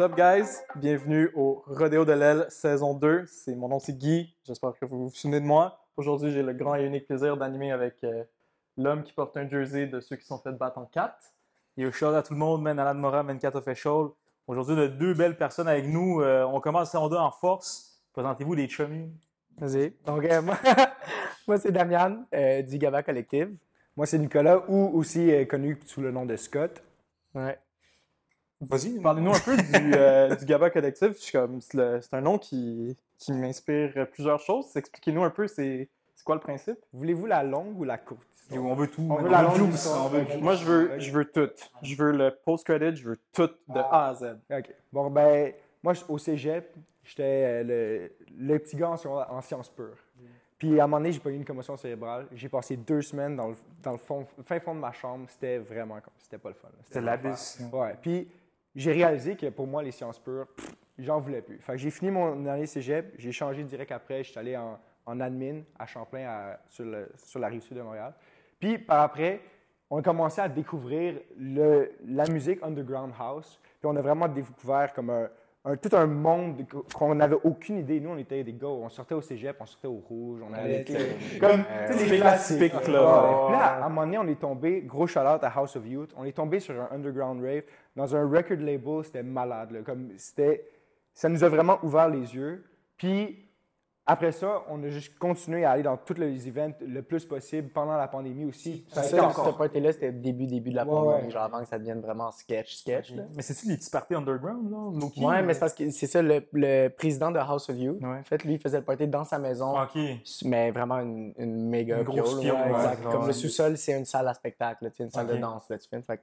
What's up, guys? Bienvenue au Rodéo de l'aile saison 2. C'est, mon nom, c'est Guy. J'espère que vous vous souvenez de moi. Aujourd'hui, j'ai le grand et unique plaisir d'animer avec euh, l'homme qui porte un jersey de ceux qui sont fait battre en 4. Et au show à tout le monde, Man Alan Mora, Man 4 Official. Aujourd'hui, de deux belles personnes avec nous. Euh, on commence saison 2 en force. Présentez-vous les chummies. Vas-y. Donc, euh, moi, moi, c'est Damian du Gaba Collective. Moi, c'est Nicolas, ou aussi euh, connu sous le nom de Scott. Ouais. Vas-y, parlez-nous un peu du, euh, du Gaba Collectif. Je suis comme, c'est, un nom qui, qui m'inspire plusieurs choses. Expliquez-nous un peu, c'est, c'est quoi le principe? Voulez-vous la longue ou la courte? On veut tout. On veut la longue. On veut- Moi, je veux, je veux tout. Je veux le post-credit, je veux tout de A à Z. OK. Bon, ben, moi, au cégep, j'étais euh, le, le petit gars en, en sciences pures. Puis, à un moment donné, j'ai pas eu une commotion cérébrale. J'ai passé deux semaines dans le, dans le fond, fin fond de ma chambre. C'était vraiment comme... C'était pas le fun. C'était l'abysse. Ouais. Puis, j'ai réalisé que pour moi, les sciences pures, j'en voulais plus. Fait que j'ai fini mon année cégep. J'ai changé direct après. Je suis allé en, en admin à Champlain, à- sur, le- sur la rive sud de Montréal. Puis, par après, on a commencé à découvrir le- la musique underground house. Puis, on a vraiment découvert comme un, un- tout un monde qu'on n'avait aucune idée. Nous, on était des gars, on sortait au cégep, on sortait au rouge, on allait. Comme, tu sais, les classiques. là. Ouais. Là, à un moment donné, on est tombé, gros shout-out à House of Youth, on est tombé sur un underground rave dans un record label, c'était malade. là. Comme, c'était, ça nous a vraiment ouvert les yeux. Puis, après ça, on a juste continué à aller dans tous les events le plus possible pendant la pandémie aussi. Ça Ça, ce party-là, c'était le début, début de la Ouais, pandémie, ouais. genre avant que ça devienne vraiment sketch, sketch. là. Mais c'est-tu les petits parties underground, là? Low-key? Ouais, mais c'est parce que c'est ça, le, le président de House of You, Ouais. en fait, lui, il faisait le party dans sa maison, OK. mais vraiment une, une méga Une grosse ouais, exact. ouais. Comme le sous-sol, c'est une salle à spectacle, là, une salle Ok. de danse, là, tu fais. Fait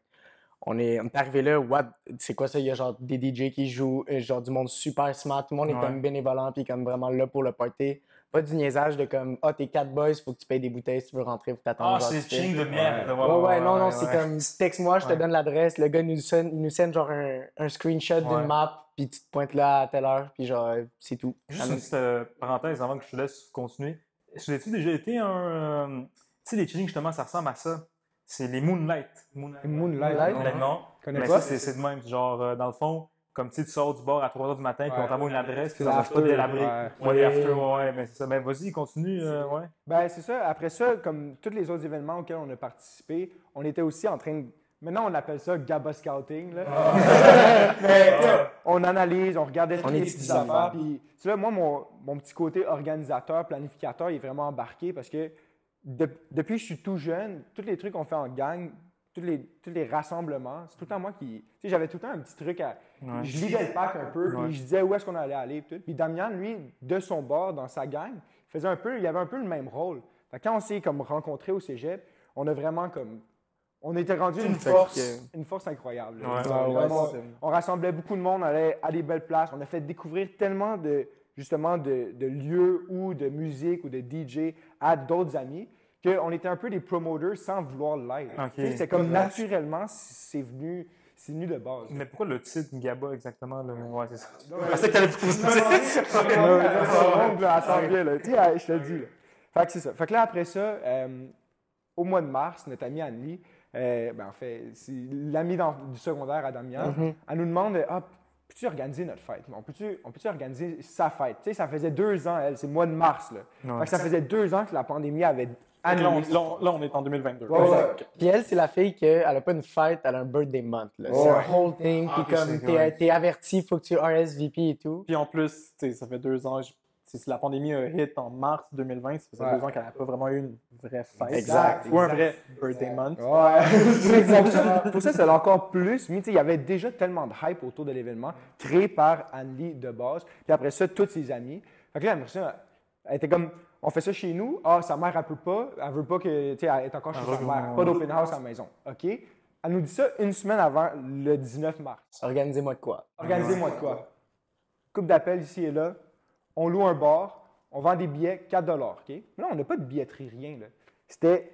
on est, on est arrivé là, what, c'est quoi ça? Il y a genre des DJ qui jouent, euh, genre du monde super smart, tout le monde est Ouais. comme bénévolant, puis comme vraiment là pour le party. Pas du niaisage de comme, ah, t'es quatre boys, faut que tu payes des bouteilles si tu veux rentrer, faut t'attendre. Ah, genre, c'est ching de merde. Ouais, ouais, non, non, c'est comme, texte-moi, je te Ouais. donne l'adresse, le gars nous send, nous send genre un, un screenshot Ouais. d'une map, puis tu te pointes là à telle heure, puis genre, c'est tout. Juste une petite euh, parenthèse avant que je te laisse continuer. As-tu déjà été un. euh, tu sais, les chillings, justement, ça ressemble à ça? C'est les Moonlight. Moonlight. Moonlight. Connais Mais ça, c'est c'est de même. Genre, euh, dans le fond, comme tu sors du bar à 3 h du matin, puis on t'envoie une adresse, puis ça marche pas délabré. ouais. After, ouais, mais c'est ça. Ben, vas-y, continue, euh, ouais. Ben, c'est ça. Après ça, comme tous les autres événements auxquels on a participé, on était aussi en train de. Maintenant, on appelle ça Gaba Scouting. Là. Mais sais, on analyse, on regardait toutes les petites affaires. Puis, tu sais, là, moi, mon, mon petit côté organisateur, planificateur, il est vraiment embarqué parce que de- depuis que je suis tout jeune, tous les trucs qu'on fait en gang, tous les, tous les rassemblements, c'est tout le temps moi qui. Tu sais, j'avais tout le temps un petit truc à. Ouais. Je lidais le pack un peu, puis je disais où est-ce qu'on allait aller. Puis, tout. puis Damian, lui, de son bord, dans sa gang, il faisait un peu, il avait un peu le même rôle. Fait quand on s'est comme rencontrés au cégep, on a vraiment comme. On était rendu une force, une force incroyable. Ouais, ouais, on rassemblait beaucoup de monde, on allait à des belles places. On a fait découvrir tellement de, justement, de, de lieux ou de musique ou de DJ à d'autres amis qu'on était un peu des promoters sans vouloir l'être. Ok. Tu sais, C'était comme naturellement, c'est venu, c'est venu de base. Mais pourquoi le titre Gaba exactement? Là? Ouais, c'est ça. Non, Je pensais que t'allais là, je te le dis. Là. Fait que c'est ça. Fait que là, après ça, euh, au mois de mars, notre amie Annie, euh, ben, en fait, c'est dans- du secondaire à Damian, elle nous demande Ah, peux-tu organiser notre fête? On peut-tu on peut organiser sa fête? Tu sais, ça faisait deux ans, elle, c'est le mois de mars. Là. Ouais. Fait que ça faisait deux ans que la pandémie avait annulé. là, on- là, on est en 2022. Ouais, ouais. Puis elle, c'est la fille qu'elle a pas une fête, elle a un birthday month. là. C'est un whole thing, puis Ah, comme c'est- t'es averti, faut que tu RSVP et tout. Puis en plus, tu sais, ça fait deux ans, si la pandémie a hit en mars 2020, ça faisait Ouais. deux ans qu'elle n'a pas vraiment eu une vraie fête. Exact, Ou un vrai birthday month. Ouais, pour ça, pour ça, c'est encore plus. Mais tu sais, il y avait déjà tellement de hype autour de l'événement, créé par Anne-Lee de base. Puis après ça, tous ses amis. Fait que là, elle était comme, on fait ça chez nous. Ah, sa mère, elle peut pas. Elle veut pas que, tu sais, elle est encore chez sa mère. Pas d'open house à la maison. OK? Elle nous dit ça une semaine avant le 19 mars. Organisez-moi de quoi? Organisez-moi de quoi? Coupe d'appel ici et là. On loue un bar. On vend des billets 4 OK? Là, on n'a pas de billetterie, rien. Là. C'était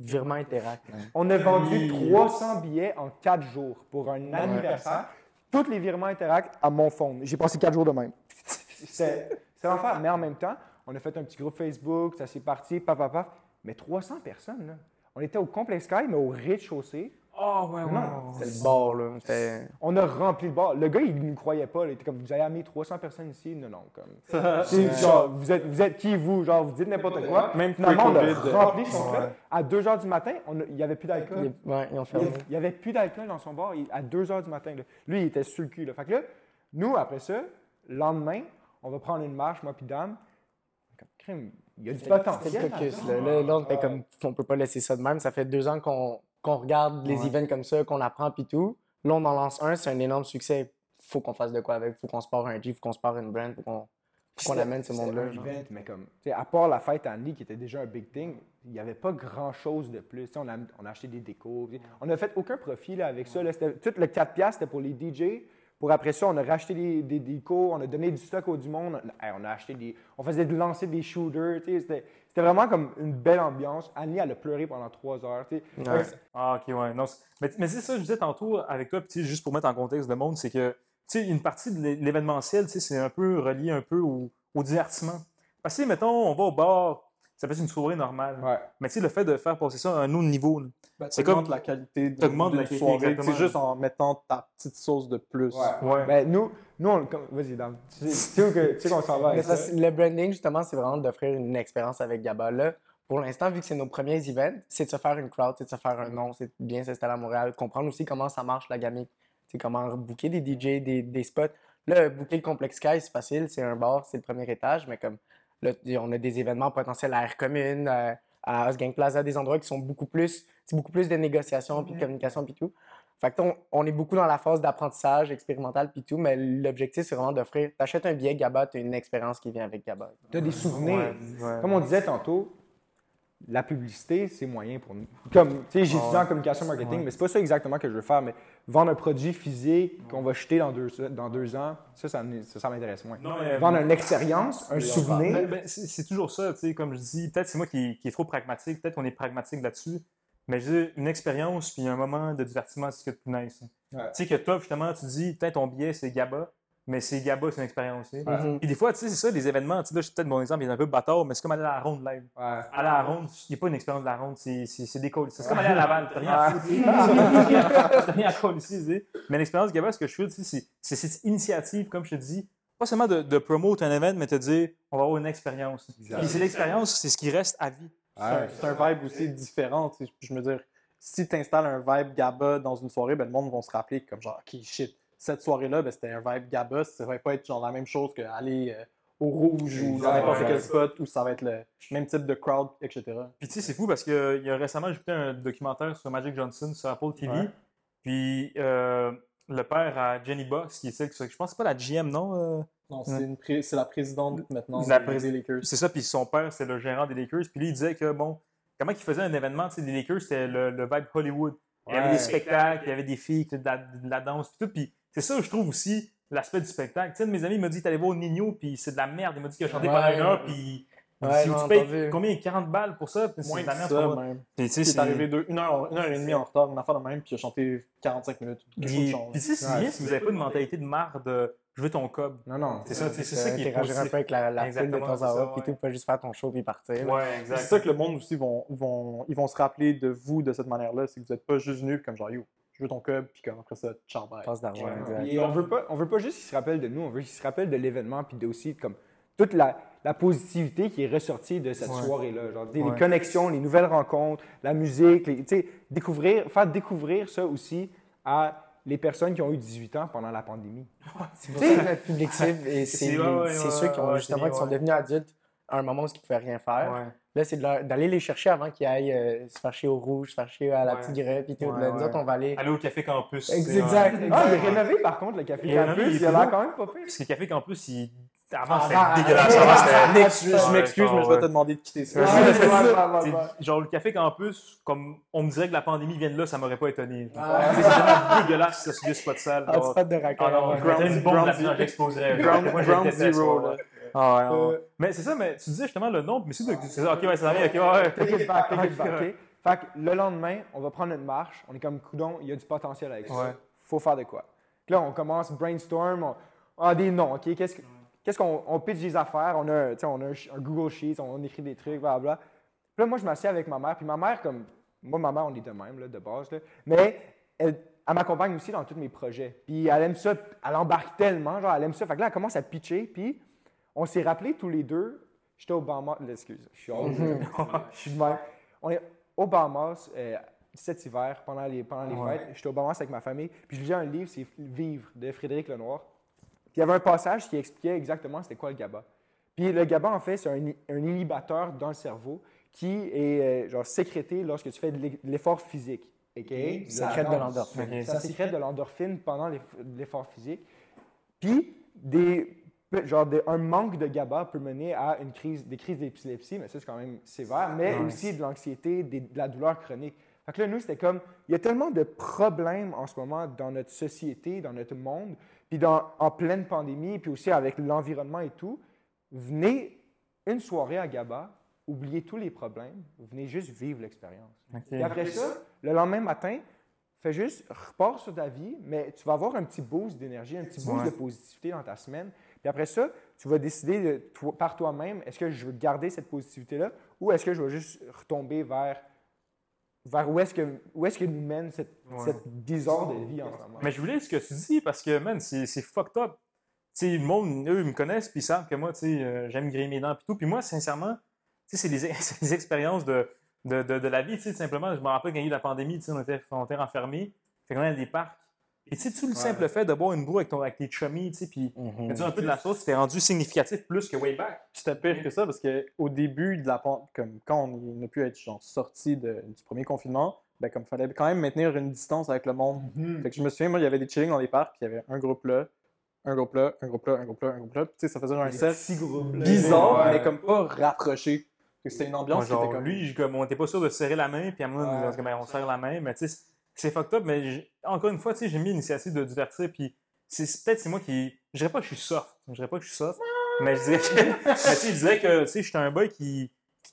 Virement Interact. man. on a vendu 300 billets en 4 jours pour un anniversaire. Tous les virements Interact à mon fond. J'ai passé 4 jours de même. C'est c'est l'enfer. Mais en même temps, on a fait un petit groupe Facebook, ça s'est parti, paf, paf, paf. Mais 300 personnes, là. On était au Complex Sky, mais au rez-de-chaussée. Oh, ouais, ouais. C'était le bord, là. On a rempli le bar. Le gars, il ne nous croyait pas. là. Il était comme, vous avez amené 300 personnes ici? Non, non. Comme, C'est genre, vous êtes, vous êtes qui, vous? Genre, vous dites n'importe quoi. Même Finalement, on a rempli son ouais. club. À 2 h du matin, on a- il n'y avait plus d'alcool. ils- Ouais, ils ont Il n'y avait plus d'alcool dans son bar il- à 2 h du matin. là. Lui, il était sur le cul. Là. Fait que là, nous, après ça, le lendemain, on va prendre une marche, moi puis Dame. Comme, crime, Il y a du le potentiel. caucus, là. Là, là, on était comme, on peut pas laisser ça de même. Ça fait deux ans qu'on qu'on regarde les Ouais. events comme ça, qu'on apprend puis tout. Là, on en lance un, c'est un énorme succès. Faut qu'on fasse de quoi avec. Faut qu'on se part un G, faut qu'on se part une brand, faut qu'on amène ce monde-là. mais comme, à part la fête à Annie, qui était déjà un big thing, il n'y avait pas grand-chose de plus. On a, on a acheté des décos. On n'a fait aucun profit là, avec ça. là. Tout le 4 piastres, c'était pour les DJ. Pour après ça, on a racheté des, des décos, on a donné du stock au du monde. On, a acheté des... On faisait de lancer des shooters. tu sais. C'était c'était vraiment comme une belle ambiance. Annie, elle a pleuré pendant trois heures. tu sais. Ouais. Fait que Ah, ok, ouais. Non, c'est- mais mais c'est ça, je disais tantôt avec toi, puis tu sais, juste pour mettre en contexte le monde, c'est que tu sais, une partie de l'é- l'événementiel, tu sais, c'est un peu relié un peu au, au divertissement. Parce que, mettons, on va au bar, ça peut être une soirée normale. Ouais. Mais tu sais, le fait de faire passer ça à un autre niveau, Ben, c'est comme. la qualité de, la qualité, soirée. C'est juste en mettant ta petite sauce de plus. Ouais. Ouais. Ben, nous, nous on, comme- vas-y, Dame. Tu sais, où que- tu sais qu'on s'en va Mais avec ça, ça? c'est- le branding, justement, c'est vraiment d'offrir une expérience avec Gaba. Là, pour l'instant, vu que c'est nos premiers events, c'est de se faire une crowd, c'est de se faire un nom, c'est de bien s'installer à Montréal, de comprendre aussi comment ça marche la gamique. C'est comment booker des DJ, des, des spots. Là, booker le Complex Sky, c'est facile, c'est un bar, c'est le premier étage, mais comme là, on a des événements potentiels à Air Commune, à, à Osgang Plaza, des endroits qui sont beaucoup plus, c'est beaucoup plus de négociations, puis de communication, puis tout. Fait que on, on est beaucoup dans la phase d'apprentissage expérimental, puis tout, mais l'objectif, c'est vraiment d'offrir, t'achètes un billet Gaba, t'as une expérience qui vient avec Gaba. Tu as des souvenirs. Ouais, ouais. Comme on disait tantôt, la publicité, c'est moyen pour nous. Comme, tu sais, j'ai étudié en communication marketing, mais c'est pas ça exactement que je veux faire. Mais vendre un produit physique qu'on va jeter dans deux, dans deux ans, ça, ça, m- ça, ça m'intéresse moins. Non, mais- Vendre une expérience, un souvenir. Ben, ben, c'est toujours ça, tu sais, comme je dis. Peut-être c'est moi qui, qui est trop pragmatique, peut-être qu'on est pragmatique là-dessus. Mais je dis, une expérience puis un moment de divertissement, c'est ce le plus nice. Ouais. Tu sais, que toi, justement, tu dis, peut-être ton billet, c'est GABA, mais c'est GABA, c'est une expérience. Mhm. Puis des fois, tu sais, c'est ça, les événements, tu sais, là, je- peut-être mon exemple, il est un peu bâtard, mais c'est comme aller à la ronde live. Ouais. Aller à la ronde, il n'y a pas une expérience de la ronde, c'est c'est- c'est des calls. C'est comme aller à Laval, t'as rien à foutre. T'as rien à coller ici, tu sais. Mais l'expérience GABA, ce que je fais, tu sais, c'est- c'est cette initiative, comme je te dis, pas seulement de, de promouvoir un événement, mais te dire, on va avoir une expérience. Puis c'est l'expérience, c'est ce qui reste à vie. C'est un- C'est un, vibe aussi différent. tu sais. Je me dire, si tu installes un vibe GABA dans une soirée, ben, le monde va se rappeler comme genre, OK, shit, cette soirée-là, ben, c'était un vibe GABA. Ça va pas être genre la même chose qu'aller euh, au rouge ou dans n'importe quel spot où ça va être le même type de crowd, etc. Puis tu sais, c'est fou parce que il y a récemment, j'ai écouté un documentaire sur Magic Johnson sur Apple TV. Ouais. Puis euh, le père à Jenny Box, qui est celle, que- je pense que c'est pas la GM, non? euh, Non, c'est une pré- c'est la présidente maintenant La des- prés- des Lakers. C'est ça, puis son père, c'est le gérant des Lakers. Puis lui, il disait que, bon, comment il faisait un événement, tu sais, des Lakers, c'était le, le vibe Hollywood. Il y avait Ouais. des spectacles, il y avait des filles, de la, de la danse, puis tout. Puis c'est ça, je trouve aussi, l'aspect du spectacle. Tu sais, mes amis il m'a dit, t'allais voir Nino, puis c'est de la merde. Il m'a dit qu'il a chanté Ouais. pendant une heure, puis... Ouais, si j'ai tu payes combien? 40 balles pour ça? Puis c'est Moins de la merde ça, pour même. Puis, tu sais, est arrivé deux- une, heure, une heure et demie en retard, une affaire de même, puis il a chanté 45 minutes. Quelque chose de Puis, puis tu sais, c'est Ouais. bien si vous n'avez pas une mentalité de marre de je veux ton cob. Non, non. C'est ça, c'est ça qui est un peu avec la, la foule de temps à autre, puis tout, pas juste faire ton show puis partir. Ouais, C'est ça que le monde aussi vont, vont, ils vont se rappeler de vous de cette manière-là, c'est que vous n'êtes pas juste venu comme genre yo, je veux ton cub, puis comme après ça, ciao bye. Passe d'argent. Ouais. Et on veut pas, on veut pas juste qu'ils se rappellent de nous, on veut qu'ils se rappellent de l'événement puis de aussi comme toute la, la positivité qui est ressortie de cette Ouais. soirée-là. Genre, des- Ouais. les connexions, les nouvelles rencontres, la musique, les- tu sais, découvrir, faire découvrir ça aussi à les personnes qui ont eu 18 ans pendant la pandémie. C'est pour ça que notre public cible, et c'est C'est- les- ouais, ouais, c'est ouais, ceux qui ont ouais, justement qui sont devenus adultes à un moment où ils ne pouvaient rien faire. Ouais. Là, c'est de d'aller les chercher avant qu'ils aillent euh, se faire chier au rouge, se faire chier à la Ouais. Tigrette, puis tout. Ouais, Là, nous ouais. autres, on va aller. Aller au Café Campus. Exact. Ah, il est rénové par contre, le Café Campus, il a l'air quand même pas pire. Parce que le Café Campus, il... avant, c'était ah, dégueulasse. Avant, c'était- Je, m'excuse, mais je vais te demander de quitter ça. Genre, le Café Campus, comme on me dirait que la pandémie vient de là, ça m'aurait pas étonné. Ah. C'est tellement dégueulasse, ça, ce vieux spot sale. Ah, tu spot de raccord. Ah non, je Ground- Zero. j'exploserais. Ground, Zero, là. Ah ouais, ouais, ouais. Euh, Mais c'est ça, mais tu disais justement le nom, mais c'est ça, ok, ouais, ça ok, ouais. Take it back, take it back, OK? Fait que le lendemain, on va prendre une marche. On est comme coudon, il y a du potentiel avec ça. Faut faire de quoi. Là, on commence brainstorm. On, on a des noms, OK? Qu'est-ce que- qu'est-ce qu'on on pitch des affaires? On a, tu sais, on a un Google Sheets, on, écrit des trucs, blablabla. Puis là, moi, je m'assieds avec ma mère. Puis ma mère, comme, moi, ma mère, on est de même, là, de base. Là. Mais elle, elle m'accompagne aussi dans tous mes projets. Puis elle aime ça, elle embarque tellement, genre, elle aime ça. Fait que là, elle commence à pitcher. Puis on s'est rappelé tous les deux. J'étais au Bahamas. Excuse, je suis hors- Je suis de même. On est au Bahamas euh, cet hiver, pendant les, pendant les fêtes. J'étais au Bahamas avec ma famille. Puis je lisais un livre, c'est Vivre de Frédéric Lenoir. Puis il y avait un passage qui expliquait exactement c'était quoi le GABA. Puis le GABA, en fait, c'est un, un inhibiteur dans le cerveau qui est euh, genre sécrété lorsque tu fais de l'e- de l'effort physique. OK? Ça sécrète de l'endorphine. Ça sécrète de l'endorphine pendant l'eff- l'effort physique. Puis, des, genre un manque de GABA peut mener à une crise, des crises d'épilepsie, mais ça, c'est quand même sévère, mais aussi de l'anxiété, de la douleur chronique. Fait que là, nous, c'était comme, il y a tellement de problèmes en ce moment dans notre société, dans notre monde, puis dans, en pleine pandémie, puis aussi avec l'environnement et tout. Venez une soirée à GABA, oubliez tous les problèmes, venez juste vivre l'expérience. Et après ça, le lendemain matin, fais juste, repars sur ta vie, mais tu vas avoir un petit boost d'énergie, un petit boost Ouais. de positivité dans ta semaine. Puis après ça, tu vas décider de toi- par toi-même, est-ce que je veux garder cette positivité-là ou est-ce que je vais juste retomber vers, vers où est-ce que, où est-ce que nous mène cette, cette bizarre de vie en ce moment. Mais je voulais ce que tu dis parce que, man, c'est c'est fucked up. Tu sais, le monde, eux, ils me connaissent puis ils savent que moi, tu sais, euh, j'aime griller mes dents puis tout. Puis moi, sincèrement, tu sais, c'est des, c'est des expériences de, de, de, de la vie, tu sais, simplement. Je me rappelle quand il y a eu la pandémie, tu sais, on était, on était renfermés. Fait qu'on dans des parcs. Et tu sais, tout le simple fait de boire une bourre avec, ton, avec tes chummies, tu sais, puis de dire un peu de la sauce, c'était rendu significatif plus que way back. C'était pire que ça parce qu'au début de la comme quand on a pu être genre, sorti du premier confinement, ben comme fallait quand même maintenir une distance avec le monde. Fait que je me souviens, moi, il y avait des chillings dans les parcs, puis il y avait un groupe là, un groupe là, un groupe là, un groupe là, un groupe là. Puis tu sais, ça faisait un set bizarre, Ouais. mais comme pas rapproché. C'était une ambiance qui genre, était comme lui, comme, on n'était pas sûr de serrer la main, puis à moi, Ouais. on, se ben, on serre la main, mais tu sais, c'est fucked up, mais encore une fois, tu sais, j'ai mis l'initiative de divertir, puis c'est peut-être c'est moi qui. Je dirais pas que je suis soft, je dirais pas que je suis soft, mais je dirais que. mais tu sais, je dirais que, tu sais, je suis un boy qui,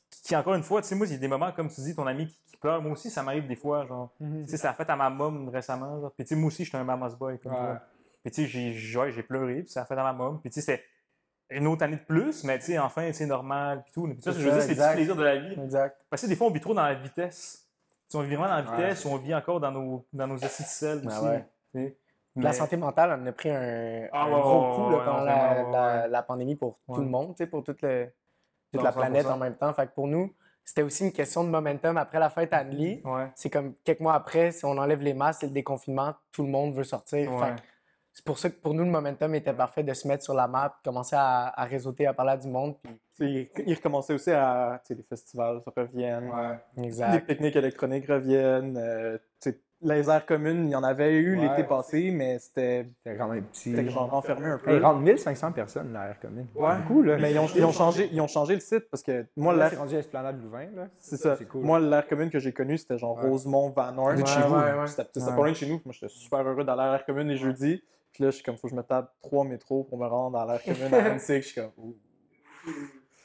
qui, qui, encore une fois, tu sais, moi, il y a des moments, comme tu dis, ton ami qui, qui pleure, moi aussi, ça m'arrive des fois, genre, tu sais, ça a fait à ma mom récemment, genre, puis tu sais, moi aussi, je suis un mama's boy, comme Ouais. toi. Puis tu sais, j'ai- ouais, pleuré, puis ça a fait à ma mom, puis tu sais, c'était une autre année de plus, mais tu sais, enfin, c'est normal, puis tout. Puis ça, je veux dire, c'est petits plaisirs de la vie. Exact. Parce que des fois, on vit trop dans la vitesse. Sais, on vit vraiment dans la Ouais. vitesse ou on vit encore dans nos, dans nos aussi. ouais. tu sais. La santé mentale en a pris un, Ah un ouais, gros ouais, coup ouais, là, ouais, pendant la, la- ouais. la pandémie pour Ouais. tout le monde, pour toute, le- toute la planète 100%. en même temps. Fait que pour nous, c'était aussi une question de momentum. Après la fête à Anneli, Ouais. c'est comme quelques mois après, si on enlève les masques, c'est le déconfinement, tout le monde veut sortir. Fait Ouais. C'est pour ça que pour nous, le momentum était parfait de se mettre sur la map, commencer à, à réseauter, à parler à du monde. Puis... Ils recommençaient aussi à. Tu sais, les festivals ça reviennent. Ouais. Les pique-niques électroniques reviennent. euh, tu sais, les aires communes, il y en avait eu Ouais. l'été passé, mais c'était C'était quand même petit. c'était genre renfermé un peu. Il rentre 1500 personnes dans l'air commune. Ouais. Beaucoup, là. Mais ils ont, ils ont changé, ils ont changé le site parce que moi, Là, l'air c'est rendu à Esplanade Louvain, là. C'est ça. C'est cool. Moi, l'air commune que j'ai connu, c'était genre Ouais. Rosemont, Van Horn. Ouais, chez vous. ouais, ouais. C'était pas loin de chez nous. Moi, j'étais super heureux d'aller à l'air commune les jeudis. Puis là, je suis comme, faut que je me tape trois métros pour me rendre à l'air commune à Annecy. Je suis comme, ouh.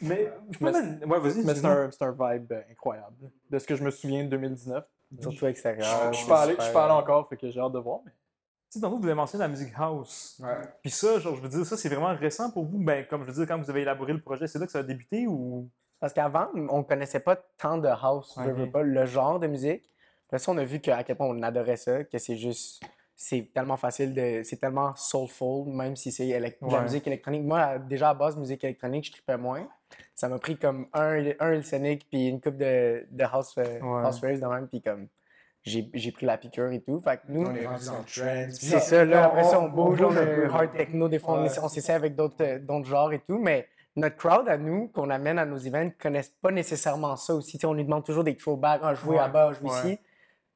Mais, Mais mais, ouais, vas-y. Mais c'est excuse-moi. un, c'est un vibe euh, incroyable. De ce que je me souviens de 2019. Surtout extérieur. je suis pas allé, je suis pas allé encore, fait que j'ai hâte de voir. Mais... Tu sais, tantôt, vous avez mentionné la musique house. Ouais. Puis ça, genre, je veux dire, ça, c'est vraiment récent pour vous. Ben, comme je veux dire, quand vous avez élaboré le projet, c'est là que ça a débuté ou? Parce qu'avant, on connaissait pas tant de house, veux pas, le genre de musique. Après ça, on a vu que, à quel point on adorait ça, que c'est juste. C'est tellement facile de. C'est tellement soulful, même si c'est élec- de la Ouais. musique électronique. Moi, déjà à base, musique électronique, je tripais moins. Ça m'a pris comme un, un Hillsonic puis une coupe de, de house, euh, Ouais. house raves de même, puis comme. J'ai j'ai pris la piqûre et tout. Fait que nous, On est rendu dans trend. c'est ça, là. Après ça, on bouge, on est hard techno, des fois, on Ouais. on s'essaie avec d'autres euh, d'autres genres et tout, mais notre crowd à nous, qu'on amène à nos events, connaissent pas nécessairement ça aussi. Tu sais, on lui demande toujours des throwbacks, ah, jouer Ouais. là-bas, jouer Ouais. ici.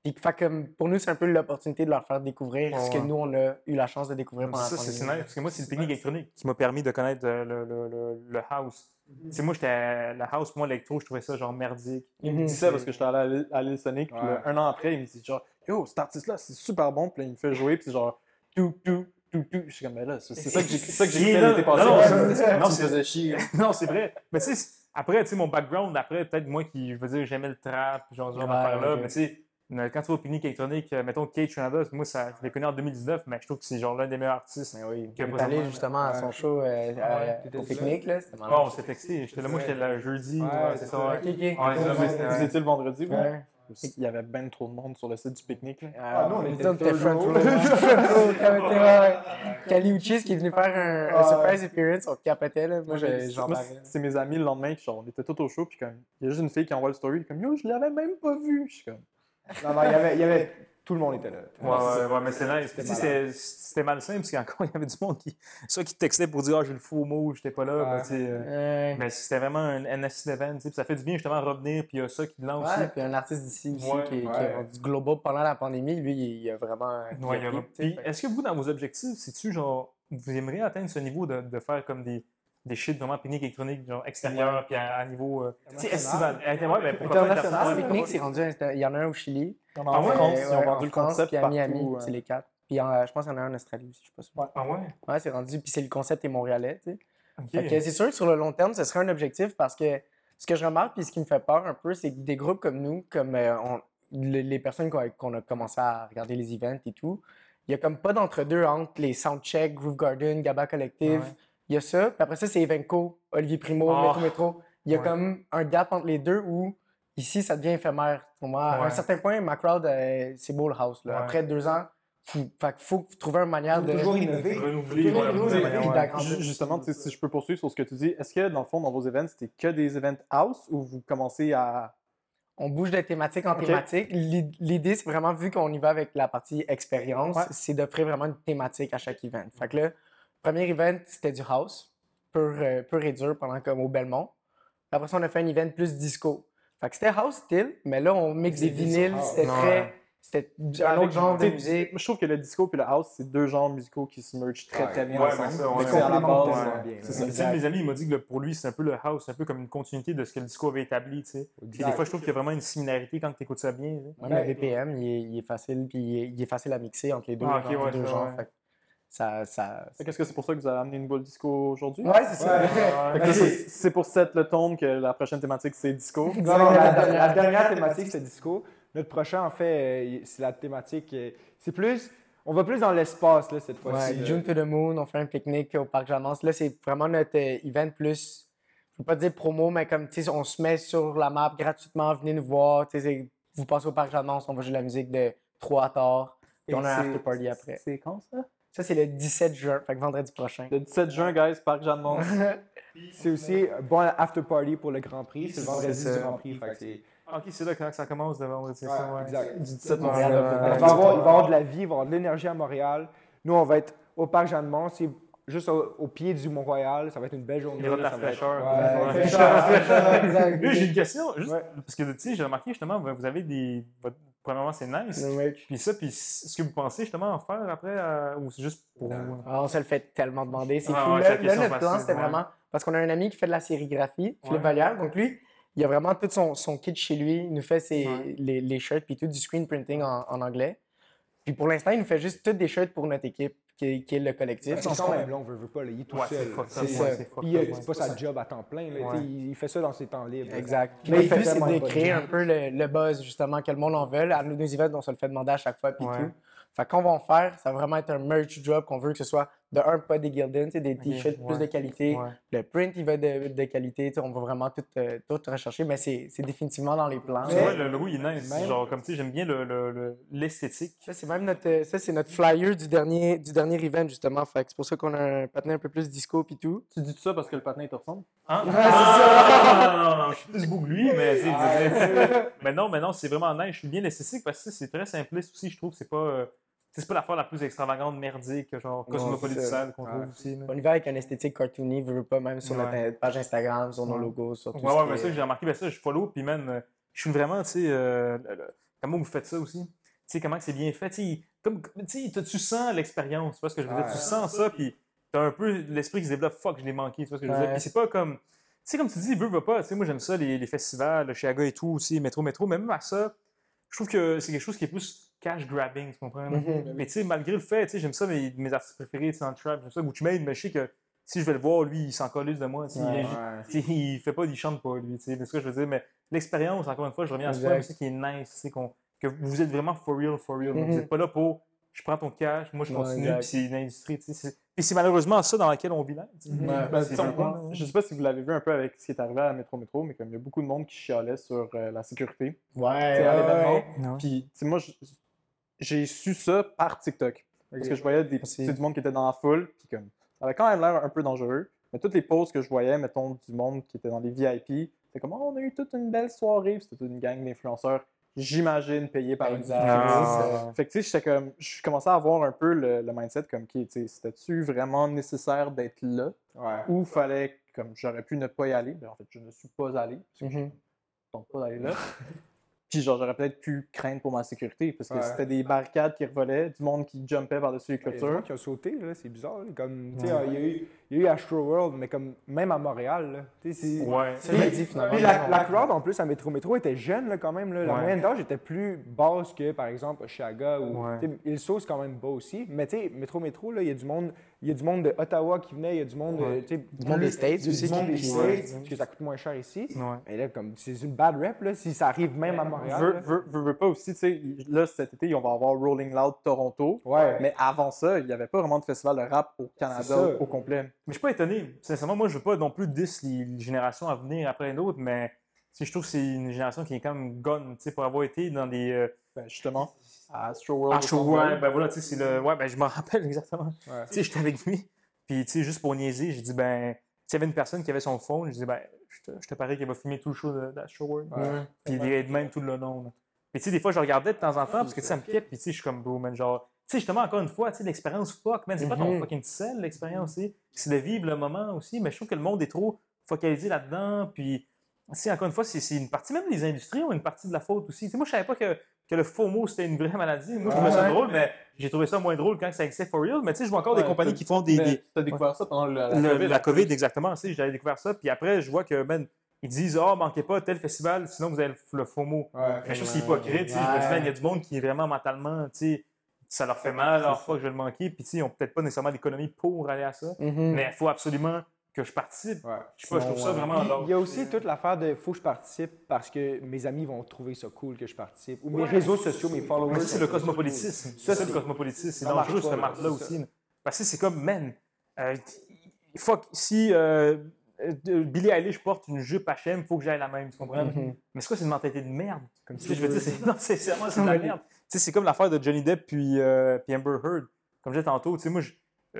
Puis, fait comme, pour nous, c'est un peu l'opportunité de leur faire découvrir ce que nous, on a eu la chance de découvrir pendant Ça, la c'est c'est pandémie. nice, parce que moi, c'est le pique-nique électronique qui m'a permis de connaître euh, le, le, le, le house. Tu sais, moi, j'étais. La house, moi, l'électro, je trouvais ça genre merdique. Il me dit ça parce que j'étais allé à l'île- Sonic. Puis là, Ouais. un an après, il me dit genre, yo, cet artiste-là, c'est super bon. Puis là, il me fait jouer. Puis c'est genre, tout, tout, tout, tout. Je suis comme, mais là, c'est ça que j'ai c'est ça que j'ai Il est fait là. l'été passé. Non, c'est- non, c'est- faisais chier. non, c'est vrai. Mais tu sais, après, tu sais, mon background, après, peut-être moi qui, je veux dire, j'aimais le trap, genre, genre Ouais, d'affaires-là. ok. Mais tu sais, euh, quand tu vas au pique-nique électronique, euh, mettons Kate Canada, moi, ça, je l'ai connu en 2019, mais je trouve que c'est genre l'un des meilleurs artistes. Mais oui. Que est présentement, allé justement à son show euh, Ouais, au pique-nique, là. Ah, on s'est texté. J'étais là, moi, j'étais là jeudi. Ouais, c'est ça. Vous étiez le vendredi? Ouais. Il y avait ben trop de monde sur le site du pique-nique. là. Ah, nous, on était front row. Front. Kaliuchis qui est venu faire un, un Ah, surprise appearance, on capotait, là. Moi, Moi, je- j'en c'est mes amis le lendemain, qui, genre, on était tous au show, puis comme, il y a juste une fille qui envoie le story, comme Yo, je l'avais même pas vu. Je suis comme, Non, non, il y avait, il y avait- tout le monde était là. Ouais, ouais, ouais, mais c'est nice. Puis, tu sais, malade. C'était malsain parce qu'encore, il y avait du monde qui. Soit qui textait pour dire Ah, j'ai le faux mot, j'étais pas là. Ouais. ben, tu sais, euh, Ouais. Mais c'était vraiment un NSC event. tu sais, puis Ça fait du bien justement revenir. Puis il y a ça qui lance Ouais, aussi. puis un artiste d'ici aussi Ouais, qui, a rendu global pendant la pandémie, lui, il, a vraiment. Tu est-ce que vous, dans vos objectifs, c'est-tu genre, vous aimeriez atteindre ce niveau de, de faire comme des, des shit vraiment pique-nique électronique, genre extérieur, puis à, à niveau. euh, tu sais, estival. Euh, ouais, mais International, international? Pique-Nique, c'est rendu. Il y en a un au Chili. Il y en a Ah en ouais? France, Euh, ils ont vendu en le France, concept puis à partout. Miami, euh. c'est les quatre. Puis en- je pense qu'il y en a un en Australie aussi, je sais pas sûr. Ah ouais? Ouais, c'est rendu. Puis c'est le concept est montréalais, tu sais. C'est sûr que sur le long terme, ce serait un objectif parce que ce que je remarque puis ce qui me fait peur un peu, c'est que des groupes comme nous, comme euh, on- les personnes qu'on a, commencé à regarder les events et tout, il y a comme pas d'entre-deux entre les Soundcheck, Groove Garden, Gaba Collective. Ouais. Il y a ça. Puis après ça, c'est Evenco, Olivier Primo, Ah. Métro Métro. Il y a Ouais. comme un gap entre les deux où ici, ça devient éphémère. Pour moi, à un certain point, ma crowd, euh, c'est beau le house. là. Ouais. Après deux ans, faut, fait faut trouver une manière de. toujours innover. Justement, si je peux poursuivre sur ce que tu dis, est-ce que dans le fond, dans vos events, c'était que des events house ou vous commencez à. on bouge de thématique en Ok. thématique. L'i- L'idée, c'est vraiment, vu qu'on y va avec la partie expérience, Ouais. c'est d'offrir vraiment une thématique à chaque event. Fait que là, premier event, c'était du house, pur, euh, pur et dur, pendant comme au Belmont. Après ça, on a fait un event plus disco. Fait que c'était house still, mais là, on mixe des vinyles, c'était Ouais. très... C'était un Avec- autre genre de musique. Je trouve que le disco et le house, c'est deux genres musicaux qui se mergent très Ouais. très bien Ouais, ensemble. c'est à la base. tellement bien, c'est ouais. ça. Tu sais, mes amis, il m'a dit que pour lui, c'est un peu le house, c'est un peu comme une continuité de ce que le disco avait établi. Tu sais. Des fois, je trouve qu'il y a vraiment une similarité quand tu écoutes ça bien. Même le BPM, il est, il est facile, puis il est, il est facile à mixer entre les deux, Ah, ok, entre ouais, les deux ça, genres. Ça, ça... Qu'Est-ce que c'est pour ça que vous avez amené une boule disco aujourd'hui? Ouais, c'est ça. Ouais. C'est pour set le tone que la prochaine thématique, c'est disco. Non, non, la, la- la dernière thématique, c'est disco. Notre prochain, en fait, euh, c'est la thématique. euh, C'est plus. On va plus dans l'espace, là, cette fois-ci. Ouais. June to the Moon, on fait un pique-nique au Parc Jamance. Là, c'est vraiment notre euh, event plus, je veux pas dire promo, mais comme, tu sais, on se met sur la map gratuitement, venez nous voir. Tu sais, vous passez au Parc Jamance, on va jouer de la musique de 3 à tard. Puis on a un after party après. C'est quand ça? Ça, c'est le 17 juin, fait que vendredi prochain. Le 17 juin, guys, Parc Jeanne-Mance. C'est aussi un bon after party pour le Grand Prix. C'est le vendredi du Grand Prix. fait que Ah, Ok, c'est là quand ça commence de vendredi. Ouais, ouais. exact. Du 17 Ouais, Montréal. pour- Il va, y avoir, il va y avoir de la vie, il va y avoir de l'énergie à Montréal. Nous, on va être au Parc Jeanne-Mont. C'est juste au, au pied du Mont-Royal. Ça va être une belle journée. Il y aura de la va fraîcheur. Ouais, Ouais. j'ai une question. Juste, Ouais. Parce que, tu sais, j'ai remarqué justement, vous vous avez des. votre- Premièrement, c'est nice. Puis ça, puis est-ce que vous pensez justement en faire après euh, ou c'est juste pour. Ah, on se le fait tellement demander. C'est Ah, fou. ouais, là, là, notre plan, c'était ouais. vraiment. Parce qu'on a un ami qui fait de la sérigraphie, Philippe Ouais. Vallière. Donc, lui, il a vraiment tout son, son kit chez lui. Il nous fait ses, Ouais. les, les shirts puis tout du screen printing en, en anglais. Puis pour l'instant, il nous fait juste toutes des shirts pour notre équipe, qui est, qui est le collectif. C'est quand même long, veut, veut pas. là, il est tout Ouais, c'est seul. fucked C'est up, ça. Puis, euh, c'est pas sa job à temps plein. là, Ouais. Il, il fait ça dans ses temps libres. Exact. Mais fait fait, c'est de créer un peu le, le buzz, justement, que le monde en veut. À nos, nos events, on se le fait demander à chaque fois, puis Ouais. tout. Fait qu'on va en faire, ça va vraiment être un merch drop qu'on veut que ce soit de un, pas des Gildan, des t-shirts ouais. plus de qualité. Ouais. Le print, il va être de, de qualité. On va vraiment tout, euh, tout rechercher, mais c'est c'est définitivement dans les plans. Vois, le logo, il est nice. Même- Genre, comme tu sais, j'aime bien le- le- le- l'esthétique. Ça, c'est même notre, ça, c'est notre flyer du dernier, du dernier event, justement. Fait c'est pour ça qu'on a un patin un peu plus disco puis tout. Tu dis tout ça parce que le patin te ressemble? Hein? c'est Ah, non, non, non, je suis plus beau que lui, mais, tu sais, mais non, mais non, c'est vraiment nice. Je suis bien l'esthétique parce que c'est très simpliste aussi. Je trouve que c'est pas, euh, c'est pas l'affaire la plus extravagante, merdique, genre Non, cosmopolitale qu'on trouve aussi. On y va avec une esthétique cartoony, veut pas, même sur Ouais. notre page Instagram, sur nos logos, sur tout Ouais, ce ouais, mais ça, j'ai remarqué, ben ça, je follow, puis man, euh, je suis vraiment, tu sais, euh, comment vous faites ça aussi? Tu sais, comment c'est bien fait, comme, tu sens l'expérience, tu vois ce que je veux dire? Ouais. Tu sens ça, puis t'as un peu l'esprit qui se développe, fuck, je l'ai manqué, tu vois ce que je veux dire? Puis c'est pas comme, tu sais, comme tu dis, veut, veut pas, tu sais, moi j'aime ça, les, les festivals, le Chiaga et tout aussi, métro, métro, mais même à ça, je trouve que c'est quelque chose qui est plus cash grabbing, tu comprends? Mhm. Mais tu sais, malgré le fait, tu sais, j'aime ça, mes, mes artistes préférés, tu sais, en trap, j'aime ça, Gucci Mane, mais je sais que si je vais le voir, lui, il s'en de moi, il- Ouais. Ouais. il fait pas, il chante pas, lui. tu sais, C'est ce que je veux dire. Mais l'expérience, encore une fois, je reviens à ce point, qui est nice, c'est qu'on que vous êtes vraiment for real, for real. Vous n'êtes pas là pour je prends ton cash, moi je Ouais, continue, exact. puis c'est une industrie. tu sais, c'est- Puis c'est malheureusement ça dans laquelle on vit là. Ouais, ben, sais, on- je sais pas si vous l'avez vu un peu avec ce qui est arrivé à Métro Métro, mais comme il y a beaucoup de monde qui chialait sur euh, la sécurité. Ouais, ouais, ouais. Puis, tu sais, moi, je- j'ai su ça par TikTok. Parce que je voyais des, du monde qui était dans la foule, puis comme, ça avait quand même l'air un peu dangereux. Mais toutes les posts que je voyais, mettons, du monde qui était dans les VIP, c'était comme, oh, on a eu toute une belle soirée, puis c'était toute une gang d'influenceurs, j'imagine, payés par une. Ah. Fait que, tu sais, j'étais comme, je commençais à avoir un peu le, le mindset comme, qui, tu c'était-tu vraiment nécessaire d'être là, Ouais. ou fallait, comme, j'aurais pu ne pas y aller? Ben, en fait, je ne suis pas allé, parce que Mhm. tente pas d'aller là. Puis genre, j'aurais peut-être pu craindre pour ma sécurité, parce que Ouais. c'était des barricades qui revolaient, du monde qui jumpait par-dessus les Il y a des gens clôtures. qui ont sauté, là, c'est bizarre. là, Comme, tu sais, il y a eu, il y a eu Astro World, mais comme, même à Montréal, là, tu sais, c'est- Ouais. Dit finalement. Puis la, la crowd, en plus, à Métro Métro était jeune là, quand même. Là. La Ouais. moyenne d'âge était plus basse que, par exemple, Oshiaga ou. Ouais. tu sais, Il sauce quand même bas aussi. Mais tu sais, Métro Métro, là, il y a du monde. Il y a du monde de Ottawa qui venait, il y a du monde, Ouais. de, tu sais, Du monde des States du, aussi Du monde qui- des States, ouais. parce que ça coûte moins cher ici. Mais là, comme, c'est une bad rep, là, si ça arrive même à Montréal. Veux, là. veux, pas aussi, tu sais, là, cet été, on va avoir Rolling Loud Toronto. Ouais. Mais avant ça, il n'y avait pas vraiment de festival de rap au Canada au complet. Mais je suis pas étonné. Sincèrement, moi, je veux pas non plus dis les générations à venir après d'autres, mais je trouve que c'est une génération qui est quand même gone, tu sais, pour avoir été dans des. Euh, Ben, justement, à Astro World. au je- Centre ouais, Bell. ben voilà, tu sais, c'est le. Ouais, ben je me rappelle exactement. Ouais. Tu sais, j'étais avec lui, puis tu sais, juste pour niaiser, j'ai dit, ben, s'il y avait une personne qui avait son phone, je dis, ben, je te, je te parie qu'elle va filmer tout le show de- d'Astro World. Ouais. Puis il est de même tout le long. là. Puis tu sais, des fois, je regardais de temps en temps parce que tu sais, ça me piquait. Puis tu sais, je suis comme, bro, man, genre. Tu sais, justement, encore une fois, tu sais, l'expérience fuck, man. C'est pas ton Mhm. fucking sel, l'expérience aussi. C'est de vivre le moment aussi. Mais je trouve que le monde est trop focalisé là-dedans. Puis, tu sais, encore une fois, c'est c'est une partie même des industries ont une partie de la faute aussi. Tu sais, moi, je savais pas que, que le FOMO, c'était une vraie maladie. Moi, je trouvais ça Ouais. drôle, mais j'ai trouvé ça moins drôle quand ça existait for real. Mais tu sais, je vois encore des compagnies qui font des. Des- T'as découvert ça pendant la, la le- COVID. la COVID, exactement. Tu sais, j'avais découvert ça. Puis après, je vois que, man, ils disent, oh, manquez pas tel festival, sinon vous avez le. Ouais. Mais je trouve c'est hypocrite. Je me dis, Ouais. man, il y a du monde qui est vraiment mentalement, tu sais, ça leur fait mal, alors fois que je vais le manquer, puis tu sais, ils n'ont peut-être pas nécessairement l'économie pour aller à ça. Mhm. Mais il faut absolument que je participe. Ouais. Je sais pas, je trouve ça vraiment. Il y a aussi toute l'affaire de faut que je participe parce que mes amis vont trouver ça cool que je participe. Ou mes Ouais. réseaux sociaux, mes followers. C'est le cosmopolitisme. cool. C'est ça, Ça, le c'est- cosmopolitisme. C'est dangereux, cette là, marque-là c'est aussi. Parce que c'est comme, man, euh, fuck, si euh, euh, Billie Eilish porte une jupe HM, il faut que j'aille la même, tu comprends? Mhm. Mais c'est quoi, c'est une mentalité de merde? Comme sais, je veux dire, c'est, non, c'est, c'est, c'est de la merde. Tu sais, c'est comme l'affaire de Johnny Depp puis, euh, puis Amber Heard. Comme je disais tantôt, tu sais, moi, je,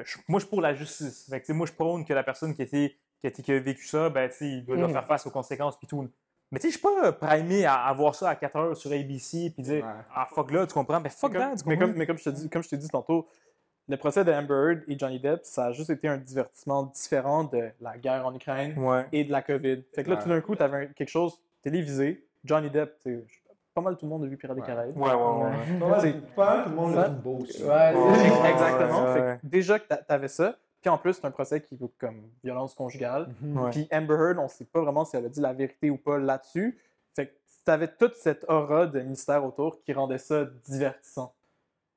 je- moi, je suis pour la justice. Fait que, tu sais, moi, je prône que la personne qui, a été, qui, a, été- qui a vécu ça, ben, tu sais, il doit, doit Mm. faire face aux conséquences puis tout. Mais tu sais, je suis pas primé à, à voir ça à 4 heures sur ABC puis dire, Ouais. ah, fuck là, tu comprends? Mais fuck Mais comme, that, tu mais comprends? comme, mais comme je te dis, comme je t'ai dit tantôt, le procès de Amber Heard et Johnny Depp, ça a juste été un divertissement différent de la guerre en Ukraine Ouais. et de la COVID. Fait que là, Ouais. tout d'un coup, tu avais quelque chose télévisé. Johnny Depp, tu sais, pas mal tout le monde a vu Pirates des. Caraïbes. Ouais, ouais, ouais. Pas mal- C'est- pas mal tout le monde le trouve beau aussi. Ouais, Ouais. Exactement. ouais, Fait ouais. que déjà que t'a- t'avais ça, puis en plus, c'est un procès qui vaut comme violence conjugale. Mhm. Ouais. Puis Amber Heard, on sait pas vraiment si elle a dit la vérité ou pas là-dessus. Fait que t'avais toute cette aura de mystère autour qui rendait ça divertissant.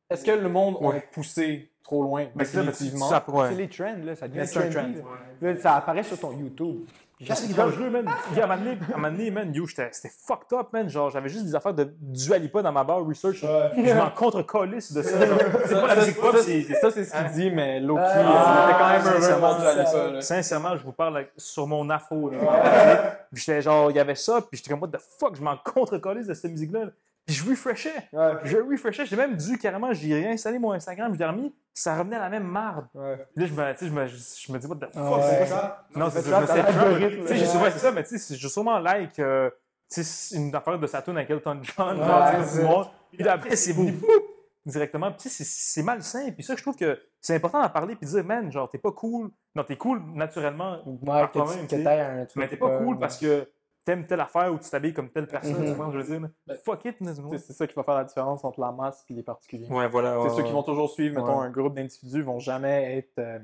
Est-ce que le monde Ouais. a poussé trop loin? Définitivement? C'est les trends, là. Ça devient trendy, trend. Là, Ça apparaît sur ton YouTube. Je sais qu'il est dangereux, man. Gars, À un moment donné, à un moment donné, man, yo, j'étais- c'était fucked up, man. Genre, j'avais juste des affaires de Dua Lipa dans ma barre research. Je m'en contre-colisse de ça. C'est pas la Ça, musique pop, ça, c'est... ça, c'est ce qu'il dit, mais Loki, Ah, il était quand même heureux sincèrement, là. Sincèrement, je vous parle sur mon afro. Là. Puis j'étais genre, il y avait ça, puis j'étais comme, what the fuck, je m'en contre-colisse de cette musique-là. Puis je refreshais. Ouais. Je refreshais. J'ai même dû carrément, j'ai réinstallé mon Instagram, je l'ai remis, ça revenait à la même marde. Ouais. Puis là, je me, tu sais, je me, je me dis, what the fuck, Ouais. c'est quoi ça? Non, c'est ça, je l'algorithme, Tu sais, j'ai là. souvent, c'est ça, mais tu sais, j'ai sûrement like, euh, tu sais, c'est une affaire de Saturn avec Elton John, genre, tu sais, c'est du monde. Puis après, c'est boum, directement. Puis tu sais, c'est c'est malsain. Puis ça, je trouve que c'est important d'en parler puis de dire, man, genre, t'es pas cool. Non, t'es cool naturellement, Ouais, par que un truc. mais t'es pas cool parce que t'aimes telle affaire ou tu t'habilles comme telle personne, ce que je veux dire? là? Fuck it, C'est c'est ça qui va faire la différence entre la masse et les particuliers. Ouais, voilà. C'est ceux qui vont toujours suivre, mettons, Ouais. un groupe d'individus vont jamais être, euh,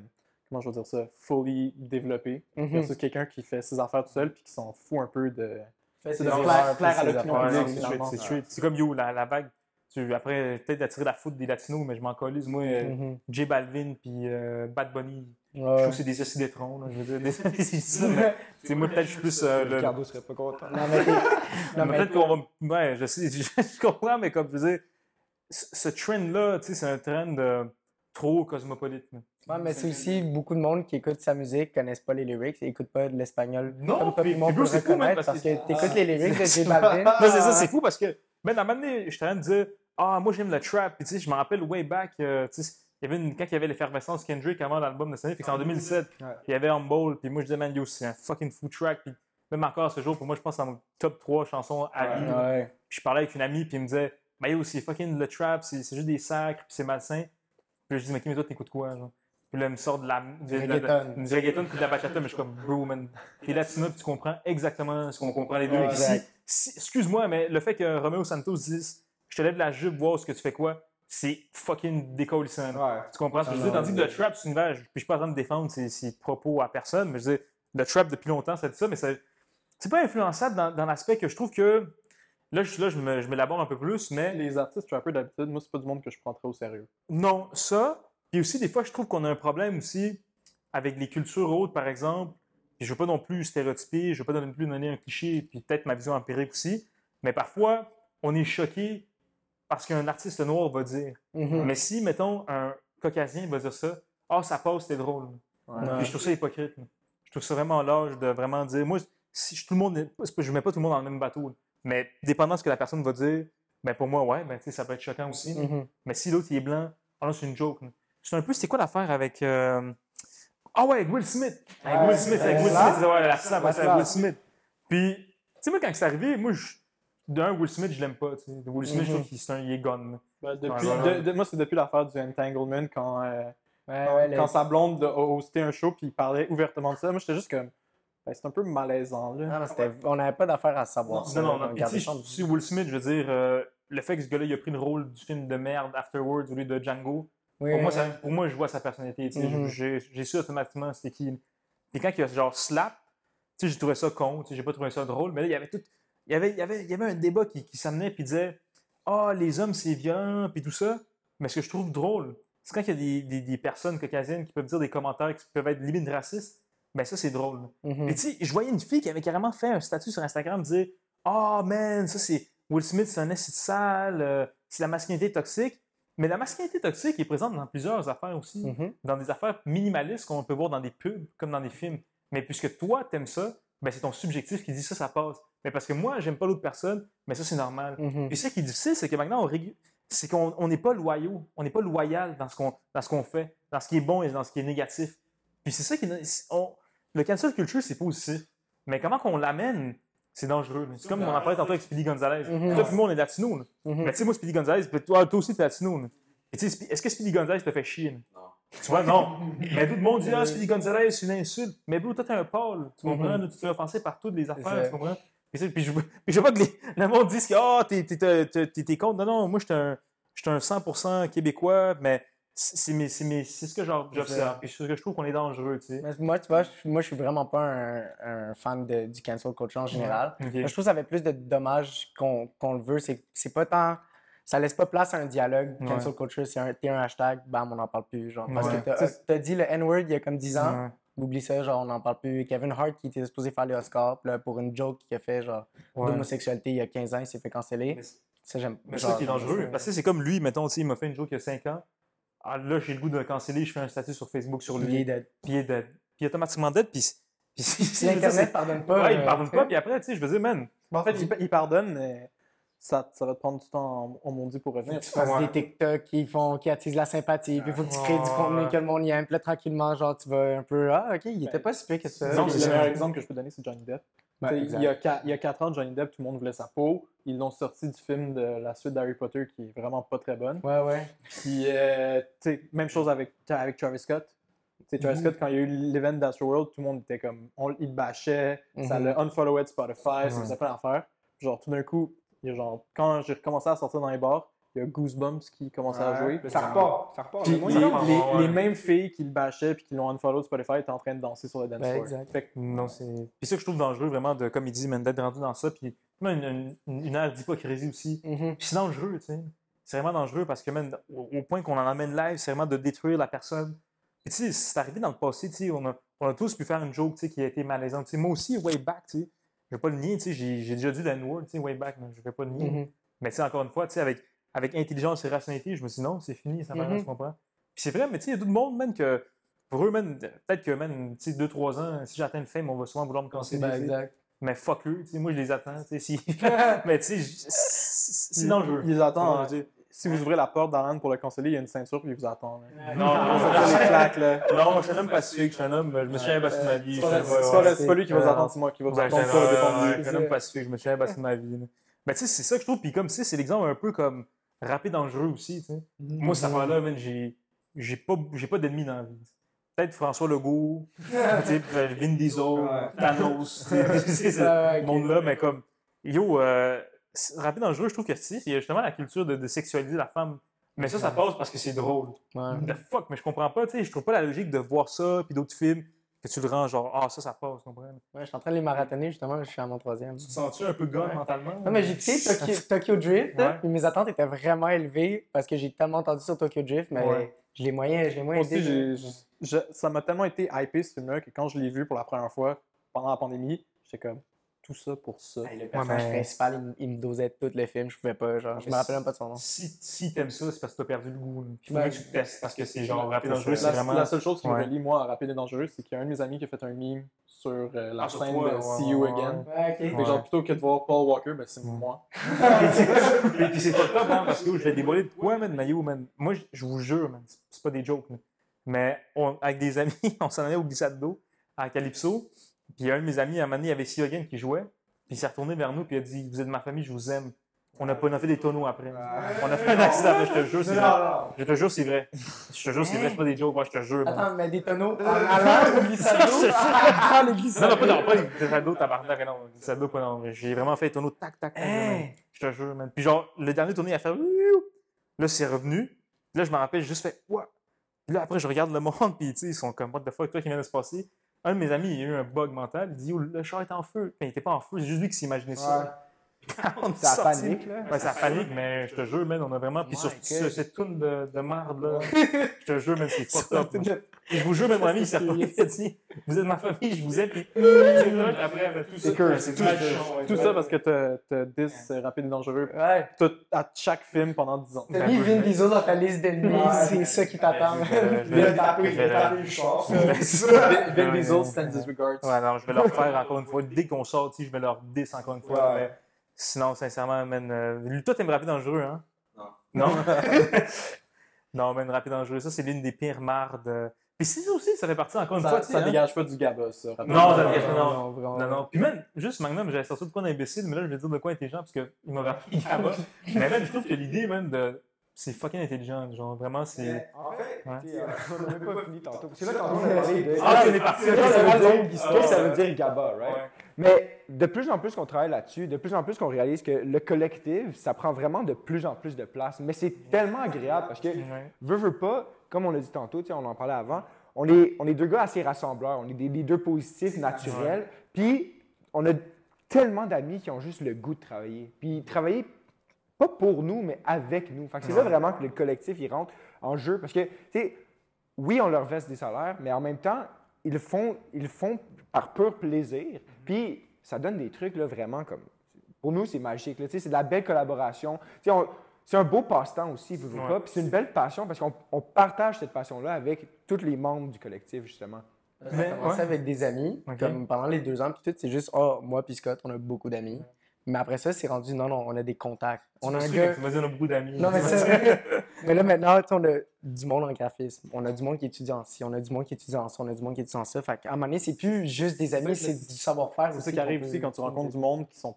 comment je veux dire ça, fully développés. Mhm. Versus quelqu'un qui fait ses affaires tout seul puis qui s'en fout un peu de. C'est de plaire- plaire à l'opinion Ouais, publique, c'est comme yo, la, la vague. Tu, après, peut-être d'attirer la foudre des latinos, mais je m'en colise. Moi, euh, Mhm. J Balvin puis euh, Bad Bunny, je trouve que c'est des assis d'étron. là, Je veux dire, je ça, mais tu sais, moi, peut-être je suis plus. euh, le- Ricardo serait pas content. Non, mais t'es- non, mais Peut-être qu'on va. Ouais, je sais, je, je comprends, mais comme je veux dire, ce trend-là, tu sais, c'est un trend euh, trop cosmopolite. là. Ouais, mais c'est aussi beaucoup de monde qui écoute sa musique, connaissent pas les lyrics et écoutent pas de l'espagnol. Non, comme puis- puis c'est fou, reconnaître parce parce que- que t'écoutes les lyrics de J Balvin. Non, c'est ça, c'est fou parce que, ben, à un moment donné, j'étais en train de dire, ah, moi j'aime le trap. Puis, tu sais, je me rappelle way back, euh, tu sais, il y avait une, quand il y avait l'effervescence Kendrick avant l'album de cette année, fait que c'est en 2007. Ouais. Puis il y avait Humble, puis moi je disais, man, yo, c'est un fucking fou track. Puis même encore à ce jour, pour moi, je pense dans mon top 3 chansons à vie. Ouais. Puis je parlais avec une amie, puis il me disait, ben yo, c'est fucking le trap, c'est juste des sacres, puis c'est malsain. Puis je dis, mais qui mais toi, t'écoutes quoi, genre? Puis là, il me sort de la. de- reggaeton. Du reggaeton, puis de la bachata, mais je suis comme, bro, man. T'es latino, puis tu comprends exactement ce qu'on comprend les deux. Ouais, si- si- Excuse-moi, mais le fait que Romeo Santos dise, je te lève la jupe, voir ce que tu fais quoi, c'est fucking décollissant. Ouais. Tu comprends ce que Ah je veux dire? non, Tandis que le trap, c'est vache. Puis je suis pas en train de défendre ses, ses propos à personne, mais je veux dire, le trap depuis longtemps, ça dit ça, mais ça- c'est pas influençable dans, dans l'aspect que je trouve que. Là, je, là, je me- je m'élabore un peu plus, mais Les artistes rappers d'habitude, moi, c'est pas du monde que je prends très au sérieux. non, ça. Puis aussi, des fois, je trouve qu'on a un problème aussi avec les cultures autres, par exemple. Puis je veux pas non plus stéréotyper, je veux pas non plus donner un cliché, puis peut-être ma vision empirique aussi. Mais parfois, on est choqué parce qu'un artiste noir va dire. Mhm. Mais si, mettons, un caucasien va dire ça, ah, ça passe, c'était drôle. Ouais. Puis je trouve ça hypocrite. Je trouve ça vraiment l'âge de vraiment dire. Moi, si je, tout le monde, est- c'est je mets pas tout le monde dans le même bateau. Mais dépendant de ce que la personne va dire, ben pour moi, ouais, ben, ça peut être choquant aussi. Mhm. Mais si l'autre il est blanc, ah là, c'est une joke. C'est un peu, c'est quoi l'affaire avec. euh, Ah ouais, avec Will Smith. Avec Will Smith, avec Will. Smith, c'est- ouais, la c'est avec. Will Smith. Puis, tu sais, moi, quand c'est arrivé, moi, je- d'un, Will Smith, je l'aime pas. Will Smith, je trouve qu'il c'est un, il est gone. là. Ben, depuis, Ouais, ouais, de- de- moi, c'est depuis l'affaire du entanglement quand, euh, Ouais, quand, ouais, les- quand sa blonde a hosté un show puis il parlait ouvertement de ça. Moi, j'étais juste comme. ben, c'est un peu malaisant, là. Non, non, c'était- on n'avait pas d'affaire à savoir ça. Non, non, on non. Ça en- si Will Smith, je veux dire, euh, le fait que ce gars-là, il a pris le rôle du film de merde Afterwards au lieu de Django, Oui, pour, moi, ça- pour moi, je vois sa personnalité. Mhm. J'ai su automatiquement c'était qui. Puis quand il a genre slap, tu sais, j'ai trouvé ça con, j'ai pas trouvé ça drôle, mais là, il y avait tout. Il y avait, il y avait, il y avait un débat qui, qui s'amenait puis disait Ah, les hommes, c'est violent, puis tout ça. Mais ce que je trouve drôle, c'est quand il y a des, des, des personnes caucasiennes qui peuvent dire des commentaires qui peuvent être limite racistes, ben ça, c'est drôle. Mhm. Et tu sais, je voyais une fille qui avait carrément fait un statut sur Instagram dire Ah, man, ça c'est. Will Smith, c'est un de sale, euh, c'est la masculinité toxique. Mais la masculinité toxique est présente dans plusieurs affaires aussi. Mhm. Dans des affaires minimalistes qu'on peut voir dans des pubs comme dans des films. Mais puisque toi, t'aimes ça, ben c'est ton subjectif qui dit ça, ça passe. Mais parce que moi, j'aime pas l'autre personne, mais ça, c'est normal. Mhm. Puis ce qui est difficile, c'est que maintenant, on régu- c'est qu'on on n'est pas loyaux, on n'est pas loyal dans ce qu'on dans ce qu'on fait, dans ce qui est bon et dans ce qui est négatif. Puis c'est ça qui on- le cancel culture, c'est positif. Mais comment qu'on l'amène, c'est dangereux. C'est comme on en parlait tantôt avec Speedy Gonzalez. Toi, puis moi, on est latino. là. Mhm. Mais tu sais, moi, Speedy Gonzalez, toi, toi aussi, t'es latino. Et est-ce que Speedy Gonzalez te fait chier? là? Tu vois, non. Mais tout le monde dit, ah, Speedy Gonzalez, c'est une insulte. Mais bro, toi, t'es un pâle. Tu comprends? Là, Tu te fais offenser par toutes les affaires. Tu comprends? Puis, puis je, puis je veux pas que les- le monde dise que oh, t'es, contre. Non, non, moi, je suis un, un 100% québécois, mais c'est, ce que j'observe. C'est ce que je trouve qu'on est dangereux, tu sais. Mais Moi, tu vois, je- moi, je suis vraiment pas un, un fan de- du cancel culture en général. Moi, je trouve que ça fait plus de dommages qu'on le veut. C'est pas tant. Ça laisse pas place à un dialogue. Ouais. Cancel culture, c'est un, t'es un hashtag, bam, on n'en parle plus. Genre, parce Ouais. que t'as t'as dit le N-word il y a comme 10 ans. Ouais. Oublie ça, genre, on n'en parle plus. Kevin Hart, qui était supposé faire les Oscars, là, pour une joke qu'il a fait, genre, Ouais. d'homosexualité il y a 15 ans, il s'est fait canceller. Mais- Ça, j'aime Mais genre, ça qui est dangereux. c'est- Parce que c'est comme lui, mettons, il m'a fait une joke il y a 5 ans. Ah, là, j'ai le goût de le canceller, je fais un statut sur Facebook sur il lui. est dead. Puis il est dead. Puis automatiquement dead, puis. puis si- Si Internet pardonne pas. Ouais, il euh, pardonne pas, puis après, tu sais, je veux dire, man. En fait, il, il pardonne, mais ça, ça va te prendre du temps en, en maudit pour revenir. tu fasses Ouais. des TikTok qui font qui attisent la sympathie, puis il faut que tu crées du contenu que le monde y aime, puis là tranquillement genre tu vas un peu ah OK, il était Ben, pas si pire que ça. Non, le c'est le ça. meilleur exemple que je peux donner, c'est Johnny Depp. Il, y a, qua- il y a 4 ans, Johnny Depp, tout le monde voulait sa peau. Ils l'ont sorti du film de la suite d'Harry Potter qui est vraiment pas très bonne. Ouais ouais. Puis, euh, tu sais, même chose avec, avec Travis Scott. Tu sais, Travis Mhm. Scott, quand il y a eu l'event d'Astroworld, tout le monde était comme. On, il le bâchait, ça Mhm. l'a unfollowé de Spotify, ça Ouais. faisait plein d'affaires. Genre, tout d'un coup, il y a genre, quand j'ai recommencé à sortir dans les bars, il y a Goosebumps qui commençait à jouer. Ça repart. Ça repart. Puis les, Ouais. mêmes filles qui le bâchaient puis qui l'ont unfollow de Spotify étaient en train de danser sur le dance Ben, floor. exact. Fait que Non, c'est. Puis ça que je trouve dangereux, vraiment, de, comme il dit, d'être rendu dans ça, puis même une, une, une ère d'hypocrisie aussi. Mhm. Puis c'est dangereux, tu sais. C'est vraiment dangereux parce que, man, au, au point qu'on en amène live, c'est vraiment de détruire la personne. Puis tu sais, c'est arrivé dans le passé, tu sais, on a, on a tous pu faire une joke, tu sais, qui a été malaisante. Tu sais, moi aussi, way back, tu sais, je vais pas le nier, tu sais, j'ai déjà dit N-word, tu sais, way back, je vais pas le nier. Mhm. Mais tu sais, encore une fois, tu sais, avec, avec intelligence et rationalité, je me suis dit non, c'est fini, ça va, Mhm. tu comprends? Puis c'est vrai, mais tu sais, il y a tout le monde, même que pour eux, peut-être que, man, tu sais, 2-3 ans, si j'atteins le fame, on va souvent vouloir me canceller. Ben, exact. Mais fuck eux, tu sais, moi, je les attends. tu sais, Si... mais tu sais, je- dans le jeu. Ils attendent. Ouais. je veux Si vous ouvrez la porte d'Alan pour le canceller, il y a une ceinture puis il vous attend. là. Non, non, Ça fait les claques, là. non, je suis un homme pacifique, je suis un homme, je me suis jamais battu de ma vie. C'est je pas, suis pas ouais, lui qui va vous attendre, c'est moi qui va vous Ouais, attendre pour le un- ouais, homme pacifique, je me suis jamais battu de ma vie. là. Mais tu sais, c'est ça que je trouve. Puis comme, tu sais, c'est l'exemple un peu comme rapide dangereux aussi. tu sais. Moi, cette affaire-là, man, j'ai j'ai pas, j'ai pas d'ennemis dans la vie. Peut-être François Legault, euh, Vin Diesel, Thanos, tu sais, c'est ce Ouais, ouais, monde-là, mais comme, yo, euh, rapide dangereux, je trouve que si, il y a justement la culture de, de sexualiser la femme. Mais ça, ça passe parce que c'est drôle. Ouais. The fuck, mais je comprends pas, tu sais, je trouve pas la logique de voir ça, puis d'autres films, que tu le rends genre, ah, ça, ça passe, tu comprends? Ouais, je suis en train de les marathonner, justement, je suis à mon troisième. Tu te sens-tu un peu gone mentalement? Non, mais j'ai écouté Tokyo, Tokyo Drift, Ouais. puis mes attentes étaient vraiment élevées parce que j'ai tellement entendu sur Tokyo Drift, mais Ouais. je l'ai moyen, je l'ai moyen aussi, aidé. j'ai- je- ça m'a tellement été hypé ce film-là que quand je l'ai vu pour la première fois pendant la pandémie, j'étais comme tout ça pour ça. Hey, le personnage mais- principal, il, me- il me dosait tout le film, je pouvais pas, genre, je me Mais rappelle même pas de son nom. Si, si t'aimes ça, c'est parce que t'as perdu le goût. faut bien que tu te testes parce que c'est genre rapide dangereux, c'est La, vraiment. la seule chose qui me Ouais. relie, moi, à Rapide et Dangereux, c'est qu'il y a un de mes amis qui a fait un meme sur euh, la Ah, scène toi, de ouais, See You ouais, Again. Que Ouais. genre, plutôt que de voir Paul Walker, ben, c'est moi. Puis puis c'est pas top, hein, parce que je l'ai dévoilé de quoi, man, Maillot, man? Moi, je- vous jure, man, c'est- pas des jokes. Mais on- avec des amis, on s'en allait au glissade d'eau à Calypso. Puis un de mes amis, à un moment donné, il y avait qui jouait. Puis il s'est retourné vers nous, puis il a dit Vous êtes ma famille, je vous aime. On a, pas, on a fait des tonneaux après. On a fait un accident, après, je te jure, c'est vrai. Je te jure, c'est vrai. Je te jure, c'est vrai, c'est pas des jokes, moi, je te jure. Attends, mais des tonneaux d'eau, dans le Non, glissade non, pas, non, pas les glissades d'eau, tabarnak, non, d'eau, pas non. J'ai vraiment fait les tonneaux tac, tac, tac. Hein? Je te jure, man. Puis genre, le dernier tournée, il a fait. Ouh! Là, c'est revenu. Puis Là, je me rappelle, j'ai juste fait. What? Puis là, après, je regarde le monde, puis tu sais, ils sont comme, what the fuck, toi qui vient de se passer? Un de mes amis, il a eu un bug mental. Il dit, le char est en feu. Mais il était pas en feu, c'est juste lui qui s'imaginait ça. On sorti. panique, là. Ouais, c'est la panique, mais je te jure, man, on a vraiment. Puis sur ce- cette toune de, de merde, là, je te jure, man, c'est fucked up. man. Et je vous jure, même mon ami, il s'est retourné, il a dit Vous êtes ma famille, je vous aime. Puis après, ben, tout ça, c'est tout Tout ça parce que t'as t'as 10 euh, Rapide et Dangereux Ouais. tout, à chaque film pendant 10 ans. T'as mis Vin Diesel dans ta liste d'ennemis, c'est ça qui t'attend. Va taper, le- char. Vin Vin Diesel, Stand Disregards. Ouais, non, je vais leur faire encore une fois. Dès qu'on sort, tu sais, je vais leur dis encore une fois. Sinon, sincèrement, man, euh, toi, t'aimes Rapide Dangereux, hein? Non. Non? non, man, Rapide Dangereux, ça, c'est l'une des pires mardes. euh. Puis c'est ça aussi, ça fait partie encore une Ça, fois. ça hein? dégage pas du GABA, ça. Non, ça dégage pas, non. Non, vraiment. Non, non. Puis même, juste Magnum, j'avais sorti de quoi d'imbécile, mais là, je vais dire de quoi intelligent, parce qu'il m'a rappelé Gamma. mais même, je trouve que l'idée, même, de. C'est fucking intelligent. Genre, vraiment, c'est. En fait, euh, on n'a même pas fini tantôt. C'est là quand on a parlé de. Ah, on est parti. Ah, ça veut dire GABA, right? Mais de plus en plus qu'on travaille là-dessus, de plus en plus qu'on réalise que le collectif, ça prend vraiment de plus en plus de place. Mais c'est tellement agréable parce que, veut, veut pas, comme on a dit tantôt, on en parlait avant, on est, on est deux gars assez rassembleurs, on est des leaders positifs, naturels, puis on a tellement d'amis qui ont juste le goût de travailler. Puis travailler pas pour nous, mais avec nous. Fait que c'est là vraiment que le collectif, il rentre en jeu. Parce que, tu sais, oui, on leur verse des salaires, mais en même temps, ils font, ils font par pur plaisir. Puis ça donne des trucs, là, vraiment comme... Pour nous, c'est magique. là. Tu sais, c'est de la belle collaboration. Tu sais, on- c'est un beau passe-temps aussi, veux Ouais. pas? Puis c'est une belle passion parce qu'on on partage cette passion-là avec tous les membres du collectif, justement. A commencé Ouais. avec des amis, comme pendant les deux ans, puis tout, c'est juste, oh, moi puis Scott, on a beaucoup d'amis. Mais après ça, c'est rendu, non, non, on a des contacts. On a un gars. que Tu m'as dit, on a beaucoup d'amis. Non, mais c'est vrai. mais là, maintenant, on a du monde en graphisme. On a du monde qui étudie en ci, on a du monde qui étudie en ça, on a du monde qui étudie en ça. Fait qu'à un moment donné, c'est plus juste des amis, C'est- du savoir-faire. C'est ça qui arrive aussi quand tu rencontres du monde qui sont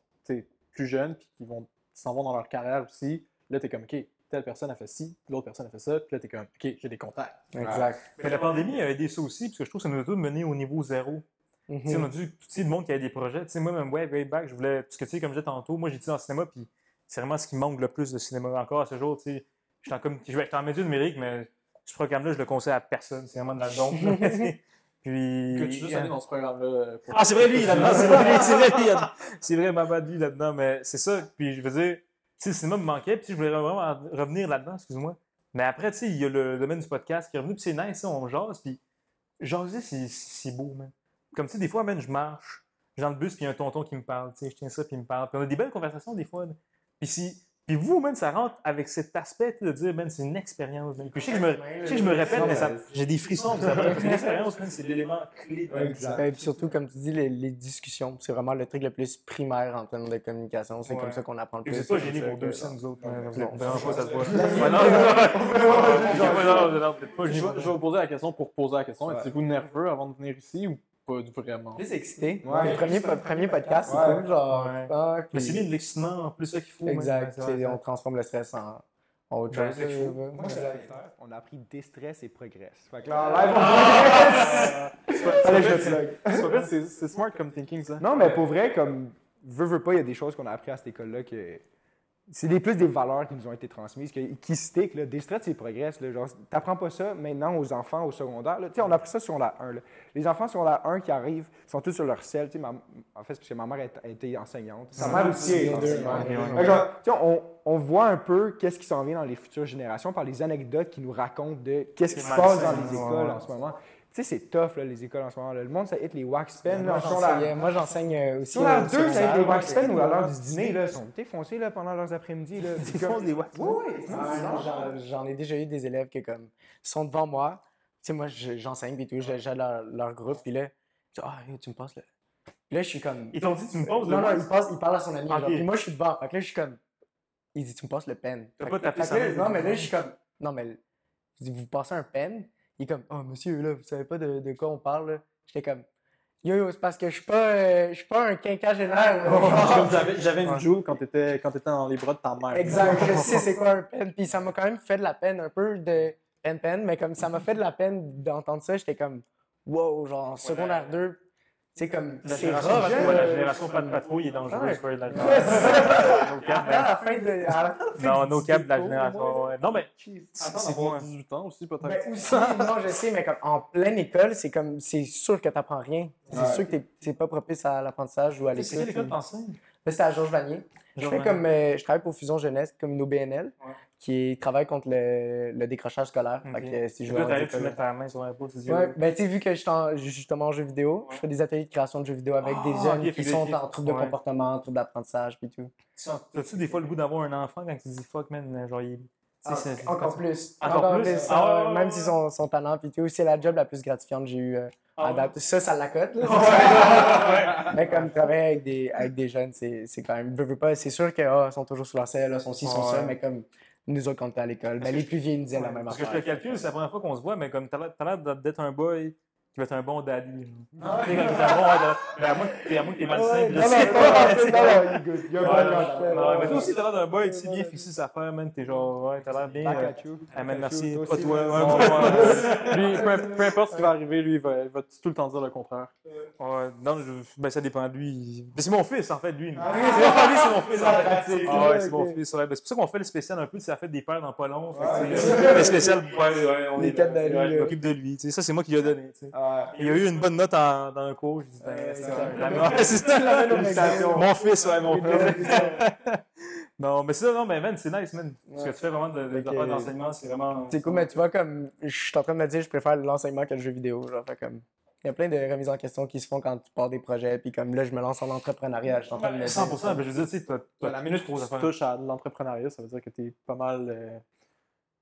plus jeunes puis qui vont s'en vont dans leur carrière aussi. Là, t'es comme, OK, telle personne a fait ci, puis l'autre personne a fait ça, puis là, t'es comme, OK, j'ai des contacts. Exact. Mais la pandémie a aidé ça aussi, parce que je trouve que ça nous a tous mené au niveau zéro. Tu sais, on a dû, tu sais, le monde qui avait des projets. Tu sais, moi, même, ouais, way back, je voulais, parce que, tu sais, comme je disais tantôt, moi, j'ai étudié en cinéma, puis c'est vraiment ce qui manque le plus de cinéma encore à ce jour, tu sais. Je suis en, je vais être en média numérique, mais ce programme-là, je le conseille à personne. C'est vraiment de tu sais. Puis. Que tu juste aller dans ce programme-là. euh, pour- Ah, c'est vrai, lui, là-dedans. C'est vrai, c'est vrai, lui, là-dedans. C'est vrai, ma bad, lui, là-dedans. Mais c'est ça. Puis je veux dire, tu sais, le cinéma me manquait. Puis je voulais vraiment revenir là-dedans, excuse-moi. Mais après, tu sais, il y a le domaine du podcast qui est revenu. Puis c'est nice, ça, on jase. Puis jaser, c'est- c'est beau, man. Comme, tu sais, des fois, man, je marche. Je suis dans le bus, puis il y a un tonton qui me parle. Tu sais, je tiens ça, puis il me parle. Puis on a des belles conversations, des fois. Puis si. Puis vous, man, ça rentre avec cet aspect de dire, man, c'est une expérience. man. Puis je sais que je me, je sais que je me répète, mais ça- j'ai des frissons. puis ça va. Une expérience, man, c'est l'élément clé. de- Exact. Et puis surtout, comme tu dis, les, les discussions, c'est vraiment le truc le plus primaire en termes de communication. C'est Ouais. comme ça qu'on apprend le plus. pas c'est gênés ça pour deux scènes, nous autres. Hein, non, non, pas, ça se voit. non, non, non, non, non, non, non, peut-être pas Je vais, vous poser la question pour poser la question. Êtes-vous nerveux avant de venir ici ou pas vraiment? Plus excité. Ouais. Le premier, po- premier podcast, c'est cool. Genre, Ouais. ah, Mais c'est de l'excitement, en plus, ça qu'il faut. Exact. On transforme le stress en, autre Ben. Moi, fait. On a appris déstress et progresse. Fait que là, en live, on progresse. Vrai, c'est c'est smart comme thinking, ça. Non, mais pour vrai, comme veux, veux pas, il y a des choses qu'on a appris à cette école-là que c'est des, plus des valeurs qui nous ont été transmises, que- qui stick. Là. Des stress, c'est progresse. Là. Genre, t'apprends pas ça maintenant aux enfants au secondaire. là. Tu sais, on a appris ça sur la 1. là. Les enfants sur la 1 qui arrivent sont tous sur leur sel. Tu sais, ma- en fait, parce que ma mère a été enseignante. Sa mère aussi est enseignante. genre, on, on voit un peu qu'est-ce qui s'en vient dans les futures générations par les anecdotes qui nous racontent de qu'est-ce qui se passe dans les écoles en ce moment. Tu sais, c'est tough, là, les écoles en ce moment. là. Le monde, ça hit les wax pens. là, Moi, en secondaire- j'enseigne- Moi, j'enseigne euh, aussi. sur la au 2, ça hit les wax pens ou à l'heure du dîner, là, ils sont défoncés là, pendant leurs après-midi. Là. Ils font des wax. Oui, oui. Non, j'en- ai déjà eu des élèves qui comme, sont devant moi. Tu sais, moi, je- j'enseigne et tout, j'ai leur, leur groupe, puis là, ah, tu me passes le. Puis là, je suis comme. Ils t'ont dit, tu me poses Non, le non, wax? il, passe, il parle à son ami. Ok. genre, Puis moi, je suis devant. Fait que là, je suis comme. Il dit, tu me passes le pen. T'as pas tapé là, main. Non, mais là, je suis comme. Non, mais. Je dis, vous passez un pen? Il est comme, oh, monsieur, là, vous savez pas de, de quoi on parle, là. J'étais comme. Yo, yo, c'est parce que je suis pas, euh, je suis pas un quinquagénaire. Comme J'avais une vidéo quand t'étais quand t'étais dans les bras de ta mère. Exact, je sais c'est quoi un pen. Puis ça m'a quand même fait de la peine, un peu de pen-pen, mais comme ça m'a fait de la peine d'entendre ça, j'étais comme, wow, genre en secondaire 2, tu sais, comme, La c'est génération, rare. ouais, la génération pas de patrouille est dangereuse. ouais, la- Ouais, c'est ça. Nos câbles, À la fin de. à la fin Non, nos câbles de la génération. ouais. Non, mais c'est moi. 18 ans aussi, peut-être. Ben aussi, non, je sais, mais comme en pleine école, c'est comme, c'est sûr que t'apprends rien. C'est Ouais. sûr que t'es- t'es pas propice à l'apprentissage ou à c'est quelle école t'enseignes? Là, c'était à Georges Vanier. Je fais comme, euh, je travaille pour Fusion Jeunesse, comme une OBNL, Ouais. Qui travaille contre le, le décrochage scolaire. Ok. Fait que, euh, si je t'arrives, tu écoles- mets ta main sur un pot, tu dis. Ouais, ben tu sais, vu que je suis en- justement en jeu vidéo, Ouais. je fais des ateliers de création de jeux vidéo avec des Ah, jeunes qui sont en trouble de ouais. comportement, trouble d'apprentissage, puis tout. T'as-tu des fois le goût d'avoir un enfant quand tu dis fuck, man? Genre, il. c'est- Encore plus. Encore plus? euh, Ah, ouais, même sont, sont talents, puis tout. C'est la job la plus gratifiante que j'ai eue euh, Ah, à ouais. date. Ça, ça la cote. Mais comme travailler avec des, avec des jeunes, c'est quand même. Veux, veux pas, c'est sûr qu'ils sont toujours sur leur selle, sont ci, sont ça, mais comme nous autres, quand on était à l'école, ben, les plus vieux ils nous disaient la même Parce que je te calcule, c'est la première fois qu'on se voit, mais comme t'as l'air d'être un boy qui va être un bon daddy. genre. Tu sais, t'es un bon, à moins que t'es- t'es malsain. Ouais, non, non, c'est- tu non, non, il y a un bon ouais, mais toi aussi, t'as l'air d'un boy, tu sais, bien fixé sa affaire, man. T'es genre, ouais, t'as l'air bien. Euh. Ah, man, merci. Pas Toi Ouais. Lui, peu, importe ce qui va arriver, lui, il va, il va tout le temps dire le contraire. Ouais, non, ben, ça dépend de lui. Mais c'est mon fils, en fait, lui. lui, c'est mon fils, en fait. Ah ouais, c'est mon fils. ouais. Ben, c'est pour ça qu'on fait le spécial un peu, ça fait des pères dans pas long. c'est- Le spécial, ouais, on est là. m'occupe de lui. tu sais, Ça, c'est moi qui lui ai donné. tu sais. Il a eu une bonne note en- dans un cours. Je dis, ben, Ouais, c'est c'est c'est. Mon fils, ouais, mon fils. Non, mais ça, non, mais man, c'est nice, man. Ce que tu fais vraiment de, que- d'enseignement, c'est vraiment. C'est cool, mais tu vois, comme je suis en train de me dire, je préfère l'enseignement que le jeu vidéo. Genre, fait comme. Il y a plein de remises en question qui se font quand tu pars des projets, puis comme là, je me lance en entrepreneuriat. Je suis en train de me dire. 100%, ben, je veux dire, tu sais, la minute à tu touches à l'entrepreneuriat, ça veut dire que tu es pas mal euh,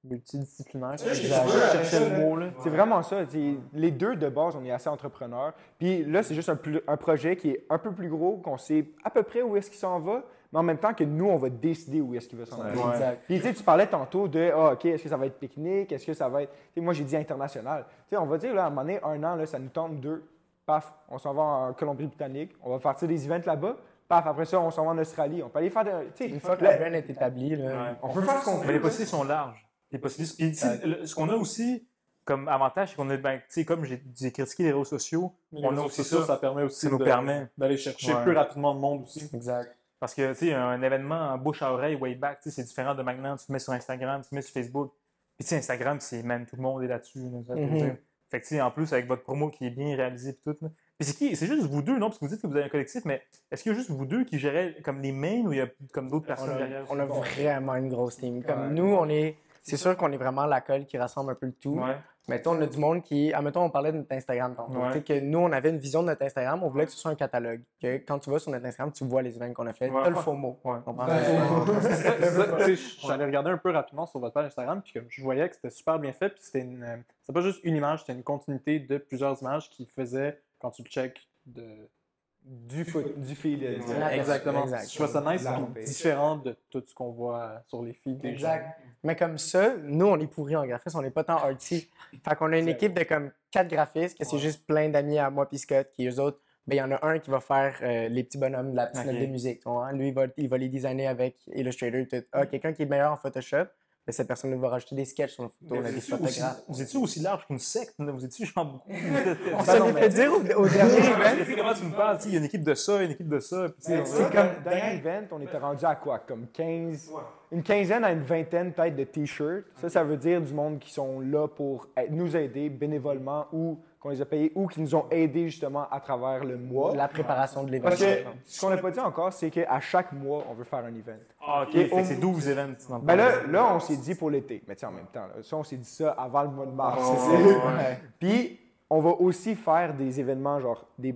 multidisciplinaire. Je cherchais le mot, là. C'est vraiment ça. t'sais, Les deux, de base, on est assez entrepreneurs. Puis là, c'est juste un, plus- un projet qui est un peu plus gros, qu'on sait à peu près où est-ce qu'il s'en va, mais en même temps que nous, on va décider où est-ce qu'il va s'en aller. Ouais. Puis tu sais, tu parlais tantôt de ah, OK, est-ce que ça va être pique-nique, est-ce que ça va être. Moi, j'ai dit international. Tu sais, on va dire, là, à un moment donné, un an, là, ça nous tente deux. Paf, on s'en va en Colombie-Britannique, on va partir des events là-bas. Paf, après ça, on s'en va en Australie. On peut aller faire. De, Une fois que la brand est établie, là. Ouais. on peut faire ce qu'on Mais veut. les possibilités sont larges. Puis, tu sais, le- ce qu'on a aussi comme avantage, c'est qu'on est, ben, tu sais, comme j'ai j'ai critiqué les réseaux sociaux, Les on a aussi sociaux, ça. ça permet aussi Ça nous de- permet. d'aller chercher Ouais. plus rapidement le monde aussi. Exact. Parce que, tu sais, un événement en bouche à oreille, way back, tu sais, c'est différent de maintenant. Tu te mets sur Instagram, tu te mets sur Facebook. Puis, tu sais, Instagram, c'est, man, tout le monde est là-dessus. là, Mhm. dire. Fait que, tu sais, en plus, avec votre promo qui est bien réalisée, puis tout. là. Puis, c'est qui C'est juste vous deux, non? Parce que vous dites que vous avez un collectif, mais est-ce qu'il y a juste vous deux qui gérez comme les mains ou il y a comme d'autres On personnes a, derrière? on a vraiment une grosse team. Comme Ouais. nous, on est. C'est sûr qu'on est vraiment la colle qui rassemble un peu le tout. Ouais. Mettons, on a du monde qui. Admettons, on parlait de notre Instagram tantôt. Ouais. Tu sais que nous, on avait une vision de notre Instagram, on voulait que ce soit un catalogue. Que quand tu vas sur notre Instagram, tu vois les events qu'on a fait. Ouais. T'as le faux mot. Ouais. Sais, J'allais regarder un peu rapidement sur votre page Instagram, puis comme je voyais que c'était super bien fait, puis c'était une. euh, C'est pas juste une image, c'était une continuité de plusieurs images qui faisaient, quand tu le check, de. Du, foot, du feed. Exactement. Exact. Je trouve ça nice, différent de tout ce qu'on voit sur les feeds. Exact. Mais comme ça, nous, on est pourris en graphisme, on n'est pas tant artsy. Fait qu'on a une équipe de comme quatre graphistes, que c'est juste plein d'amis à moi puis Scott, qui eux autres, ben il y en a un qui va faire euh, les petits bonhommes de la petite note de musique. tu vois. Lui, il va, il va les designer avec Illustrator. tout. Ah, quelqu'un qui est meilleur en Photoshop, ben, cette personne va rajouter des sketchs sur une photo, on a Vous des aussi, vous étiez aussi large qu'une secte, là? vous étiez genre beaucoup. On se l'est fait dire au, au dernier event. Comment tu me parles, il y a une équipe de ça, une équipe de ça. sais, C'est comme dernier event, on était rendu à quoi? Comme 15, une quinzaine à une vingtaine peut-être de t-shirts. Ça, ça veut dire du monde qui sont là pour nous aider bénévolement ou qu'on les a payés ou qui nous ont aidés justement à travers le mois. La préparation de l'événement. Parce que ce qu'on n'a pas dit encore, c'est qu'à chaque mois, on veut faire un event. Ah, ok, Et fait on- que c'est 12 events. dans le Ben là, là on s'est dit pour l'été. Mais sais, en même temps, là, ça, on s'est dit ça avant le mois de mars. Oh. Ouais. Puis, on va aussi faire des événements, genre des.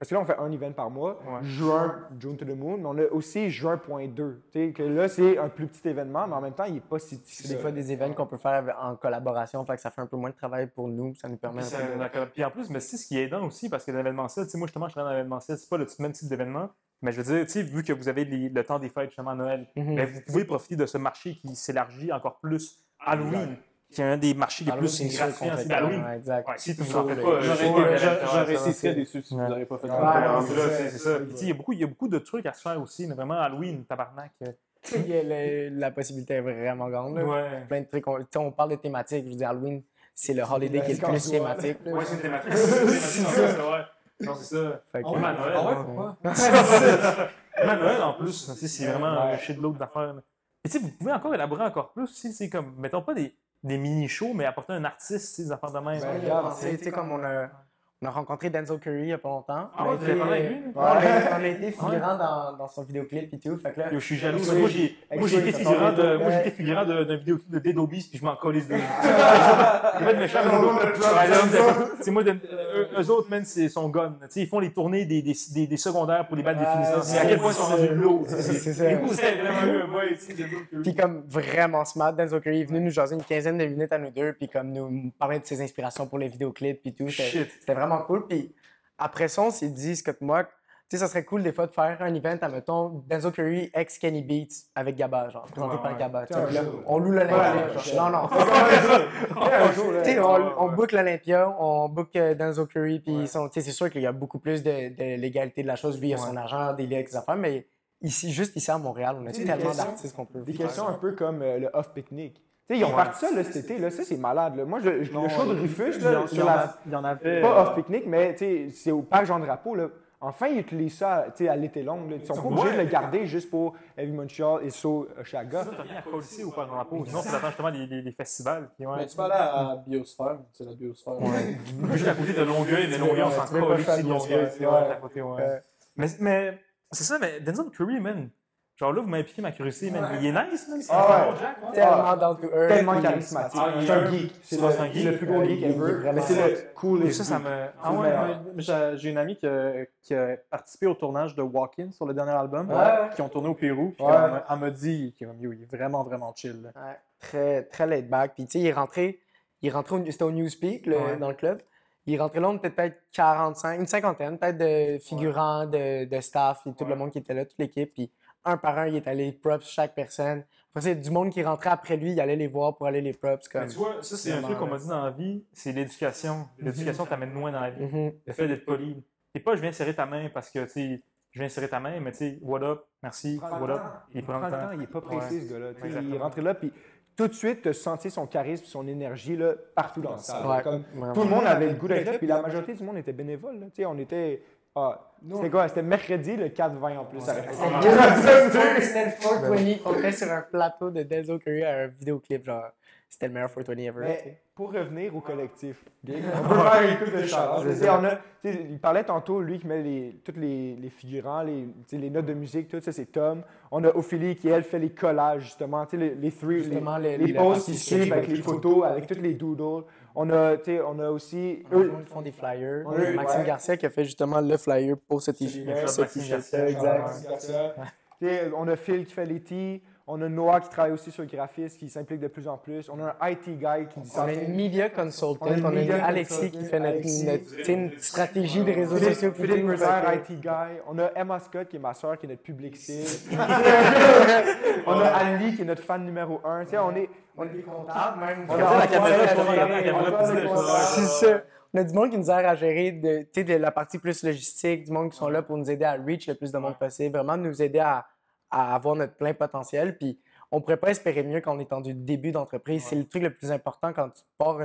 Parce que là, on fait un event par mois. Ouais. Juin, June to the Moon. Mais on a aussi juin.2. Tu sais, que là, c'est un plus petit événement, mais en même temps, il n'est pas si petit. C'est des fois des événements qu'on peut faire en collaboration, fait que ça fait un peu moins de travail pour nous, ça nous permet Puis, un peu de-. Puis en plus, mais c'est ce qui est aidant aussi, parce que l'événementiel, tu sais, moi justement, je travaille dans l'événementiel, c'est pas le même type d'événement, mais je veux dire, tu sais, vu que vous avez les- le temps des fêtes justement à Noël, Mhm. vous pouvez profiter de ce marché qui s'élargit encore plus. Halloween, qui est un des marchés les plus gratifiants. Halloween. ouais, exact. Ouais, si tu Faut vous en faites le- pas, J'aurais très déçu si vous n'auriez pas fait ça. C'est ça, il y a beaucoup- il y a beaucoup de trucs à se faire aussi, mais vraiment Halloween, tabarnak. euh, la possibilité est vraiment grande. Plein de trucs. On, on parle de thématiques. Je veux dire, Halloween, c'est le holiday qui est le plus thématique. Ouais, c'est une thématique. C'est ça, ouais. Non, c'est ça. Que- Même à Noël. Ah ouais, pourquoi? Même à Noël en plus, c'est vraiment shit de l'autre d'affaires. Et tu sais, vous pouvez encore élaborer encore plus aussi, c'est comme, mettons pas des, des mini-shows, mais apporter un artiste, des affaires de même. Ben, tu sais, comme on a, on a rencontré Denzel Curry il y a pas longtemps. Ah On a été- on, a, figurant dans, dans son vidéoclip et tout. Fait que là, Yo, je suis jaloux. Moi, j'ai été figurant parle de, d'un vidéoclip de Dead puis je m'en collais de. Ils mettent méchant, mais Tu sais, moi, de- eux, autres, man, c'est son gun. Tu sais, ils font les tournées des, des, des, des secondaires pour les battre des Ouais, finissants. C'est à quel point ils sont rendus lourds. C'est- ça. Vraiment eu un boy, de. Puis comme vraiment smart, Denzel Curry est venu nous jaser une quinzaine de minutes à nous deux, puis comme nous parler de ses inspirations pour les vidéoclips puis tout. C'était vraiment cool. Puis après ça, on s'est dit, Scott Mock, sais, ça serait cool des fois de faire un event, à mettons, Denzel Curry ex Kenny Beats avec Gabba, genre, présenté Ouais, par ouais. Là, jour. on loue l'Olympia. Ouais, genre, non, non. on, on book l'Olympia, on book euh, Denzel Curry, puis ils sont- tu sais, c'est sûr qu'il y a beaucoup plus de, de légalité de la chose. Lui, il a son argent, des liens avec ses affaires, mais ici, juste ici à Montréal, on a tellement des d'artistes qu'on peut Des faire. questions un peu comme euh, le off picnic. Tu sais, ils ont parti ça là, cet été, là, ça c'est malade. Là. Moi, je, je- Non, le show de euh, Rufus, Il y, là, en- il y sur en la, a- il y en avait. pas euh, off picnic, mais tu sais, c'est au parc Jean Drapeau. Là. Enfin, ils utilisent ça tu sais, à l'été long. Là. Ils sont pas obligés de le garder juste pour Heavy Montreal et So Oshaga. Ça, t'as rien à coller au parc drapeau. Sinon, tu attends justement les, les, les festivals. Puis, ouais. Mais tu peux aller à Biosphère, c'est la Biosphère. Juste à côté de Longueuil, mais Longueuil, on Ouais, s'en pas colle ici Longueuil. ouais. ouais, à côté, ouais. Ouais. Mais, mais c'est ça, mais Denzel Curry, man. Genre là, vous m'avez piqué ma curiosité, man. Il est nice, man. C'est Ah un ouais. Jack, ouais. Tellement down to earth. Tellement charismatique. Ah, il c'est est un un- geek. C'est le, un geek. le plus gros geek ever. vraiment Mais c'est le. Et ça, ça me. Ah ouais. Mais J'ai j'ai une amie qui a, qui a participé au tournage de Walk-In sur le dernier album, Ouais. qui ont tourné au Pérou. Puis Ouais. elle m'a- elle m'a dit qu'il est vraiment, vraiment chill. là. Ouais, très, très laid back. Puis, tu sais, il est rentré, il est rentré au, c'était au Newspeak, le- Ouais. dans le club. Il est rentré là, on était peut-être 45, une cinquantaine, peut-être de figurants, de, de staff, et tout le monde qui était là, toute l'équipe. Puis, un par un, il est allé props chaque personne. Après, c'est du monde qui rentrait après lui, il allait les voir pour aller les props. Comme... Mais tu vois, ça, c'est un truc qu'on m'a dit dans la vie, c'est l'éducation. L'éducation t'amène loin dans la vie. Mhm. Le fait d'être poli. Et pas, je viens serrer ta main parce que, tu sais, je viens serrer ta main, mais tu sais, what up, merci, Prends what up. temps. Il prend le temps. il est pas Ouais. ce gars-là. Tu sais, Il est rentré là, puis tout de suite, tu sentir son charisme, son énergie là, partout dans le salle. Ouais, Comme, vraiment. tout le monde avait le goût d'être là, puis la majorité du monde était bénévole. là. Tu sais, On était. Ah, C'était quoi? C'était mercredi, le 4-20 en plus. C'était le 420. On était sur un plateau de Denzel Curry à un vidéoclip, genre. C'était le meilleur 420 ever. Mais pour revenir au collectif, on peut faire une coupe de shout-out. Tu sais, on a- tu sais, Il parlait tantôt, lui, qui met les, tous les, les figurants, les, les notes de musique, tout ça, c'est Tom. On a Ophélie qui, elle, fait les collages, justement, tu sais, les, les, three, les, les- posts qui suivent avec les photos, avec toutes les doodles. On a, on a aussi... Eux, eux- ils font des flyers. On a- Maxime ouais. Garcia qui a fait justement le flyer pour ce t-shirt. Ouais, Maxime. Garcia, Exact. Sais, On a Phil qui fait les tees. On a Noah qui travaille aussi sur le graphisme, qui s'implique de plus en plus. On a un IT guy qui dit On a une media consultant, On a une on a une media Alexis qui fait notre, Alexis. notre- une stratégie des réseaux Philippe, sociaux. Philippe. IT guy. On a Emma Scott, qui est ma soeur, qui est notre public cible. on a Ali, qui est notre fan numéro un. Tu sais, on est... On a des comptables, même. On a la caméra, on caméra, a. C'est ça. On du monde qui nous aide à gérer de, tu sais, de la partie plus logistique, du monde qui sont là pour nous aider à reach le plus de monde possible, vraiment nous aider à, à avoir notre plein potentiel. Puis on pourrait pas espérer mieux quand on est en du début d'entreprise. C'est le truc le plus important quand tu pars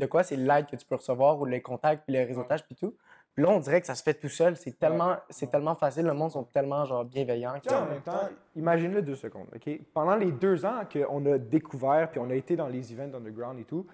de quoi, c'est l'aide que tu peux recevoir ou les contacts, puis le réseautage, puis tout. Puis là, on dirait que ça se fait tout seul. C'est tellement, c'est tellement facile. Le monde sont tellement genre bienveillants. En même temps, imagine-le deux secondes, OK? Pendant les deux ans qu'on a découvert, puis on a été dans les events underground et tout,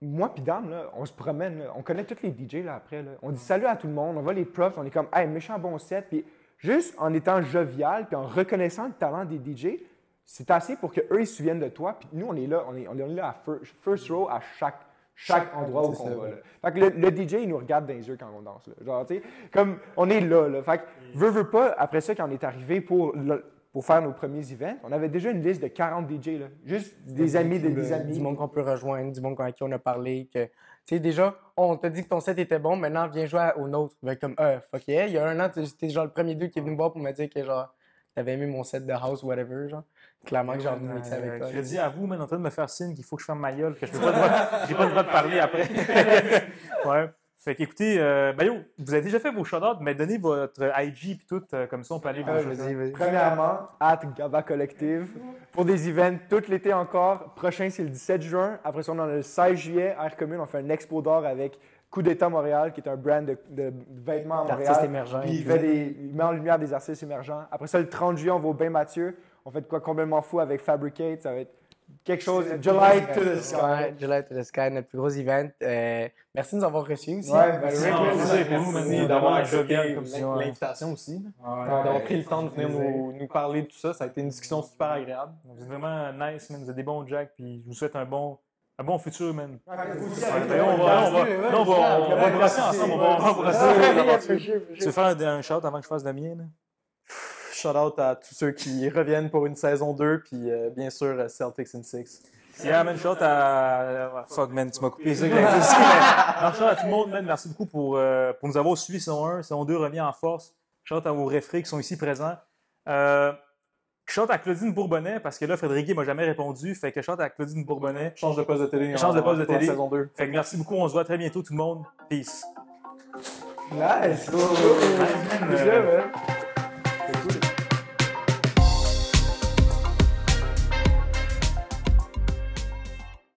moi puis Dan, là, on se promène, là, on connaît tous les DJ là, après. Là. On dit salut à tout le monde, on voit les props, on est comme, hey, méchant bon set. Puis juste en étant jovial, puis en reconnaissant le talent des DJ, c'est assez pour qu'eux, ils se souviennent de toi. Puis nous, on est là, on est, on est là à first, first row à chaque, chaque endroit où on ça, va. Là. Fait que le, le DJ, il nous regarde dans les yeux quand on danse. Là. Genre, tu sais, comme on est là. là. Fait que, veux, veux pas, après ça, quand on est arrivé pour, le- pour faire nos premiers events, on avait déjà une liste de 40 DJ. Là. Juste des amis de des amis. Du monde qu'on peut rejoindre, du monde à qui on a parlé. Que, tu sais, déjà, on t'a dit que ton set était bon, maintenant viens jouer au nôtre. Ben, comme, euh, fuck yeah. Il y a un an, t'étais genre le premier deux qui est venu me voir pour me dire que genre, t'avais aimé mon set de house, whatever. Genre. Clairement que j'ai envie de mixer avec toi. Je dis à vous, mais en train de me faire signe qu'il faut que je ferme ma gueule, que je n'ai pas le droit de parler après. ouais. Fait qu'écoutez, euh, ben yo, vous avez déjà fait vos shout mais donnez votre IG puis tout, euh, comme ça on peut aller Ah, vas-y, vas-y. Premièrement, at Gaba Collective. Pour des events tout l'été encore. Prochain, c'est le 17 juin. Après ça, on en a le 16 juillet. Air Commune, on fait un expo d'or avec Coup d'État Montréal, qui est un brand de, de vêtements à D'artistes Montréal. émergents. Puis il, fait des, il met en lumière des artistes émergents. Après ça, le 30 juillet, on va au Bain Mathieu. On fait de quoi complètement fou avec Fabricate. Ça va être quelque chose. July to the sky. Ouais, July to the Sky, notre plus gros event. Euh, merci de nous avoir reçus aussi. Ouais, ben, Merci, merci. Merci d'avoir accepté l'invitation aussi. Ouais, D'avoir pris le temps de venir nous, nous parler de tout ça. Ça a été une discussion super agréable. Vous êtes vraiment nice, man. Vous êtes des bons Jack, puis je vous souhaite un bon, un bon futur, man. Avec ben, le- on va, on va, non, on va, on va brasser ensemble, on va, brasser. Tu veux faire un, un shout avant que je fasse le mien, là? Shout out à tous ceux qui reviennent pour une saison 2, puis euh, bien sûr euh, Celtics in 6. Yeah, man, shout à. Fuck, man, tu m'as coupé Non, shout à tout le monde, man. Merci beaucoup pour, euh, pour nous avoir suivis saison 1. Saison 2 revient en force. Shout à vos réfrés qui sont ici présents. Euh, shout à Claudine Bourbonnais, parce que là, Frédéric Guy m'a jamais répondu. Fait que shout à Claudine Bourbonnais. Change de poste de télé. Change de poste de pour la télé. saison 2. Fait que merci beaucoup. On se voit très bientôt, tout le monde. Peace. Nice. man, Good euh, job, man.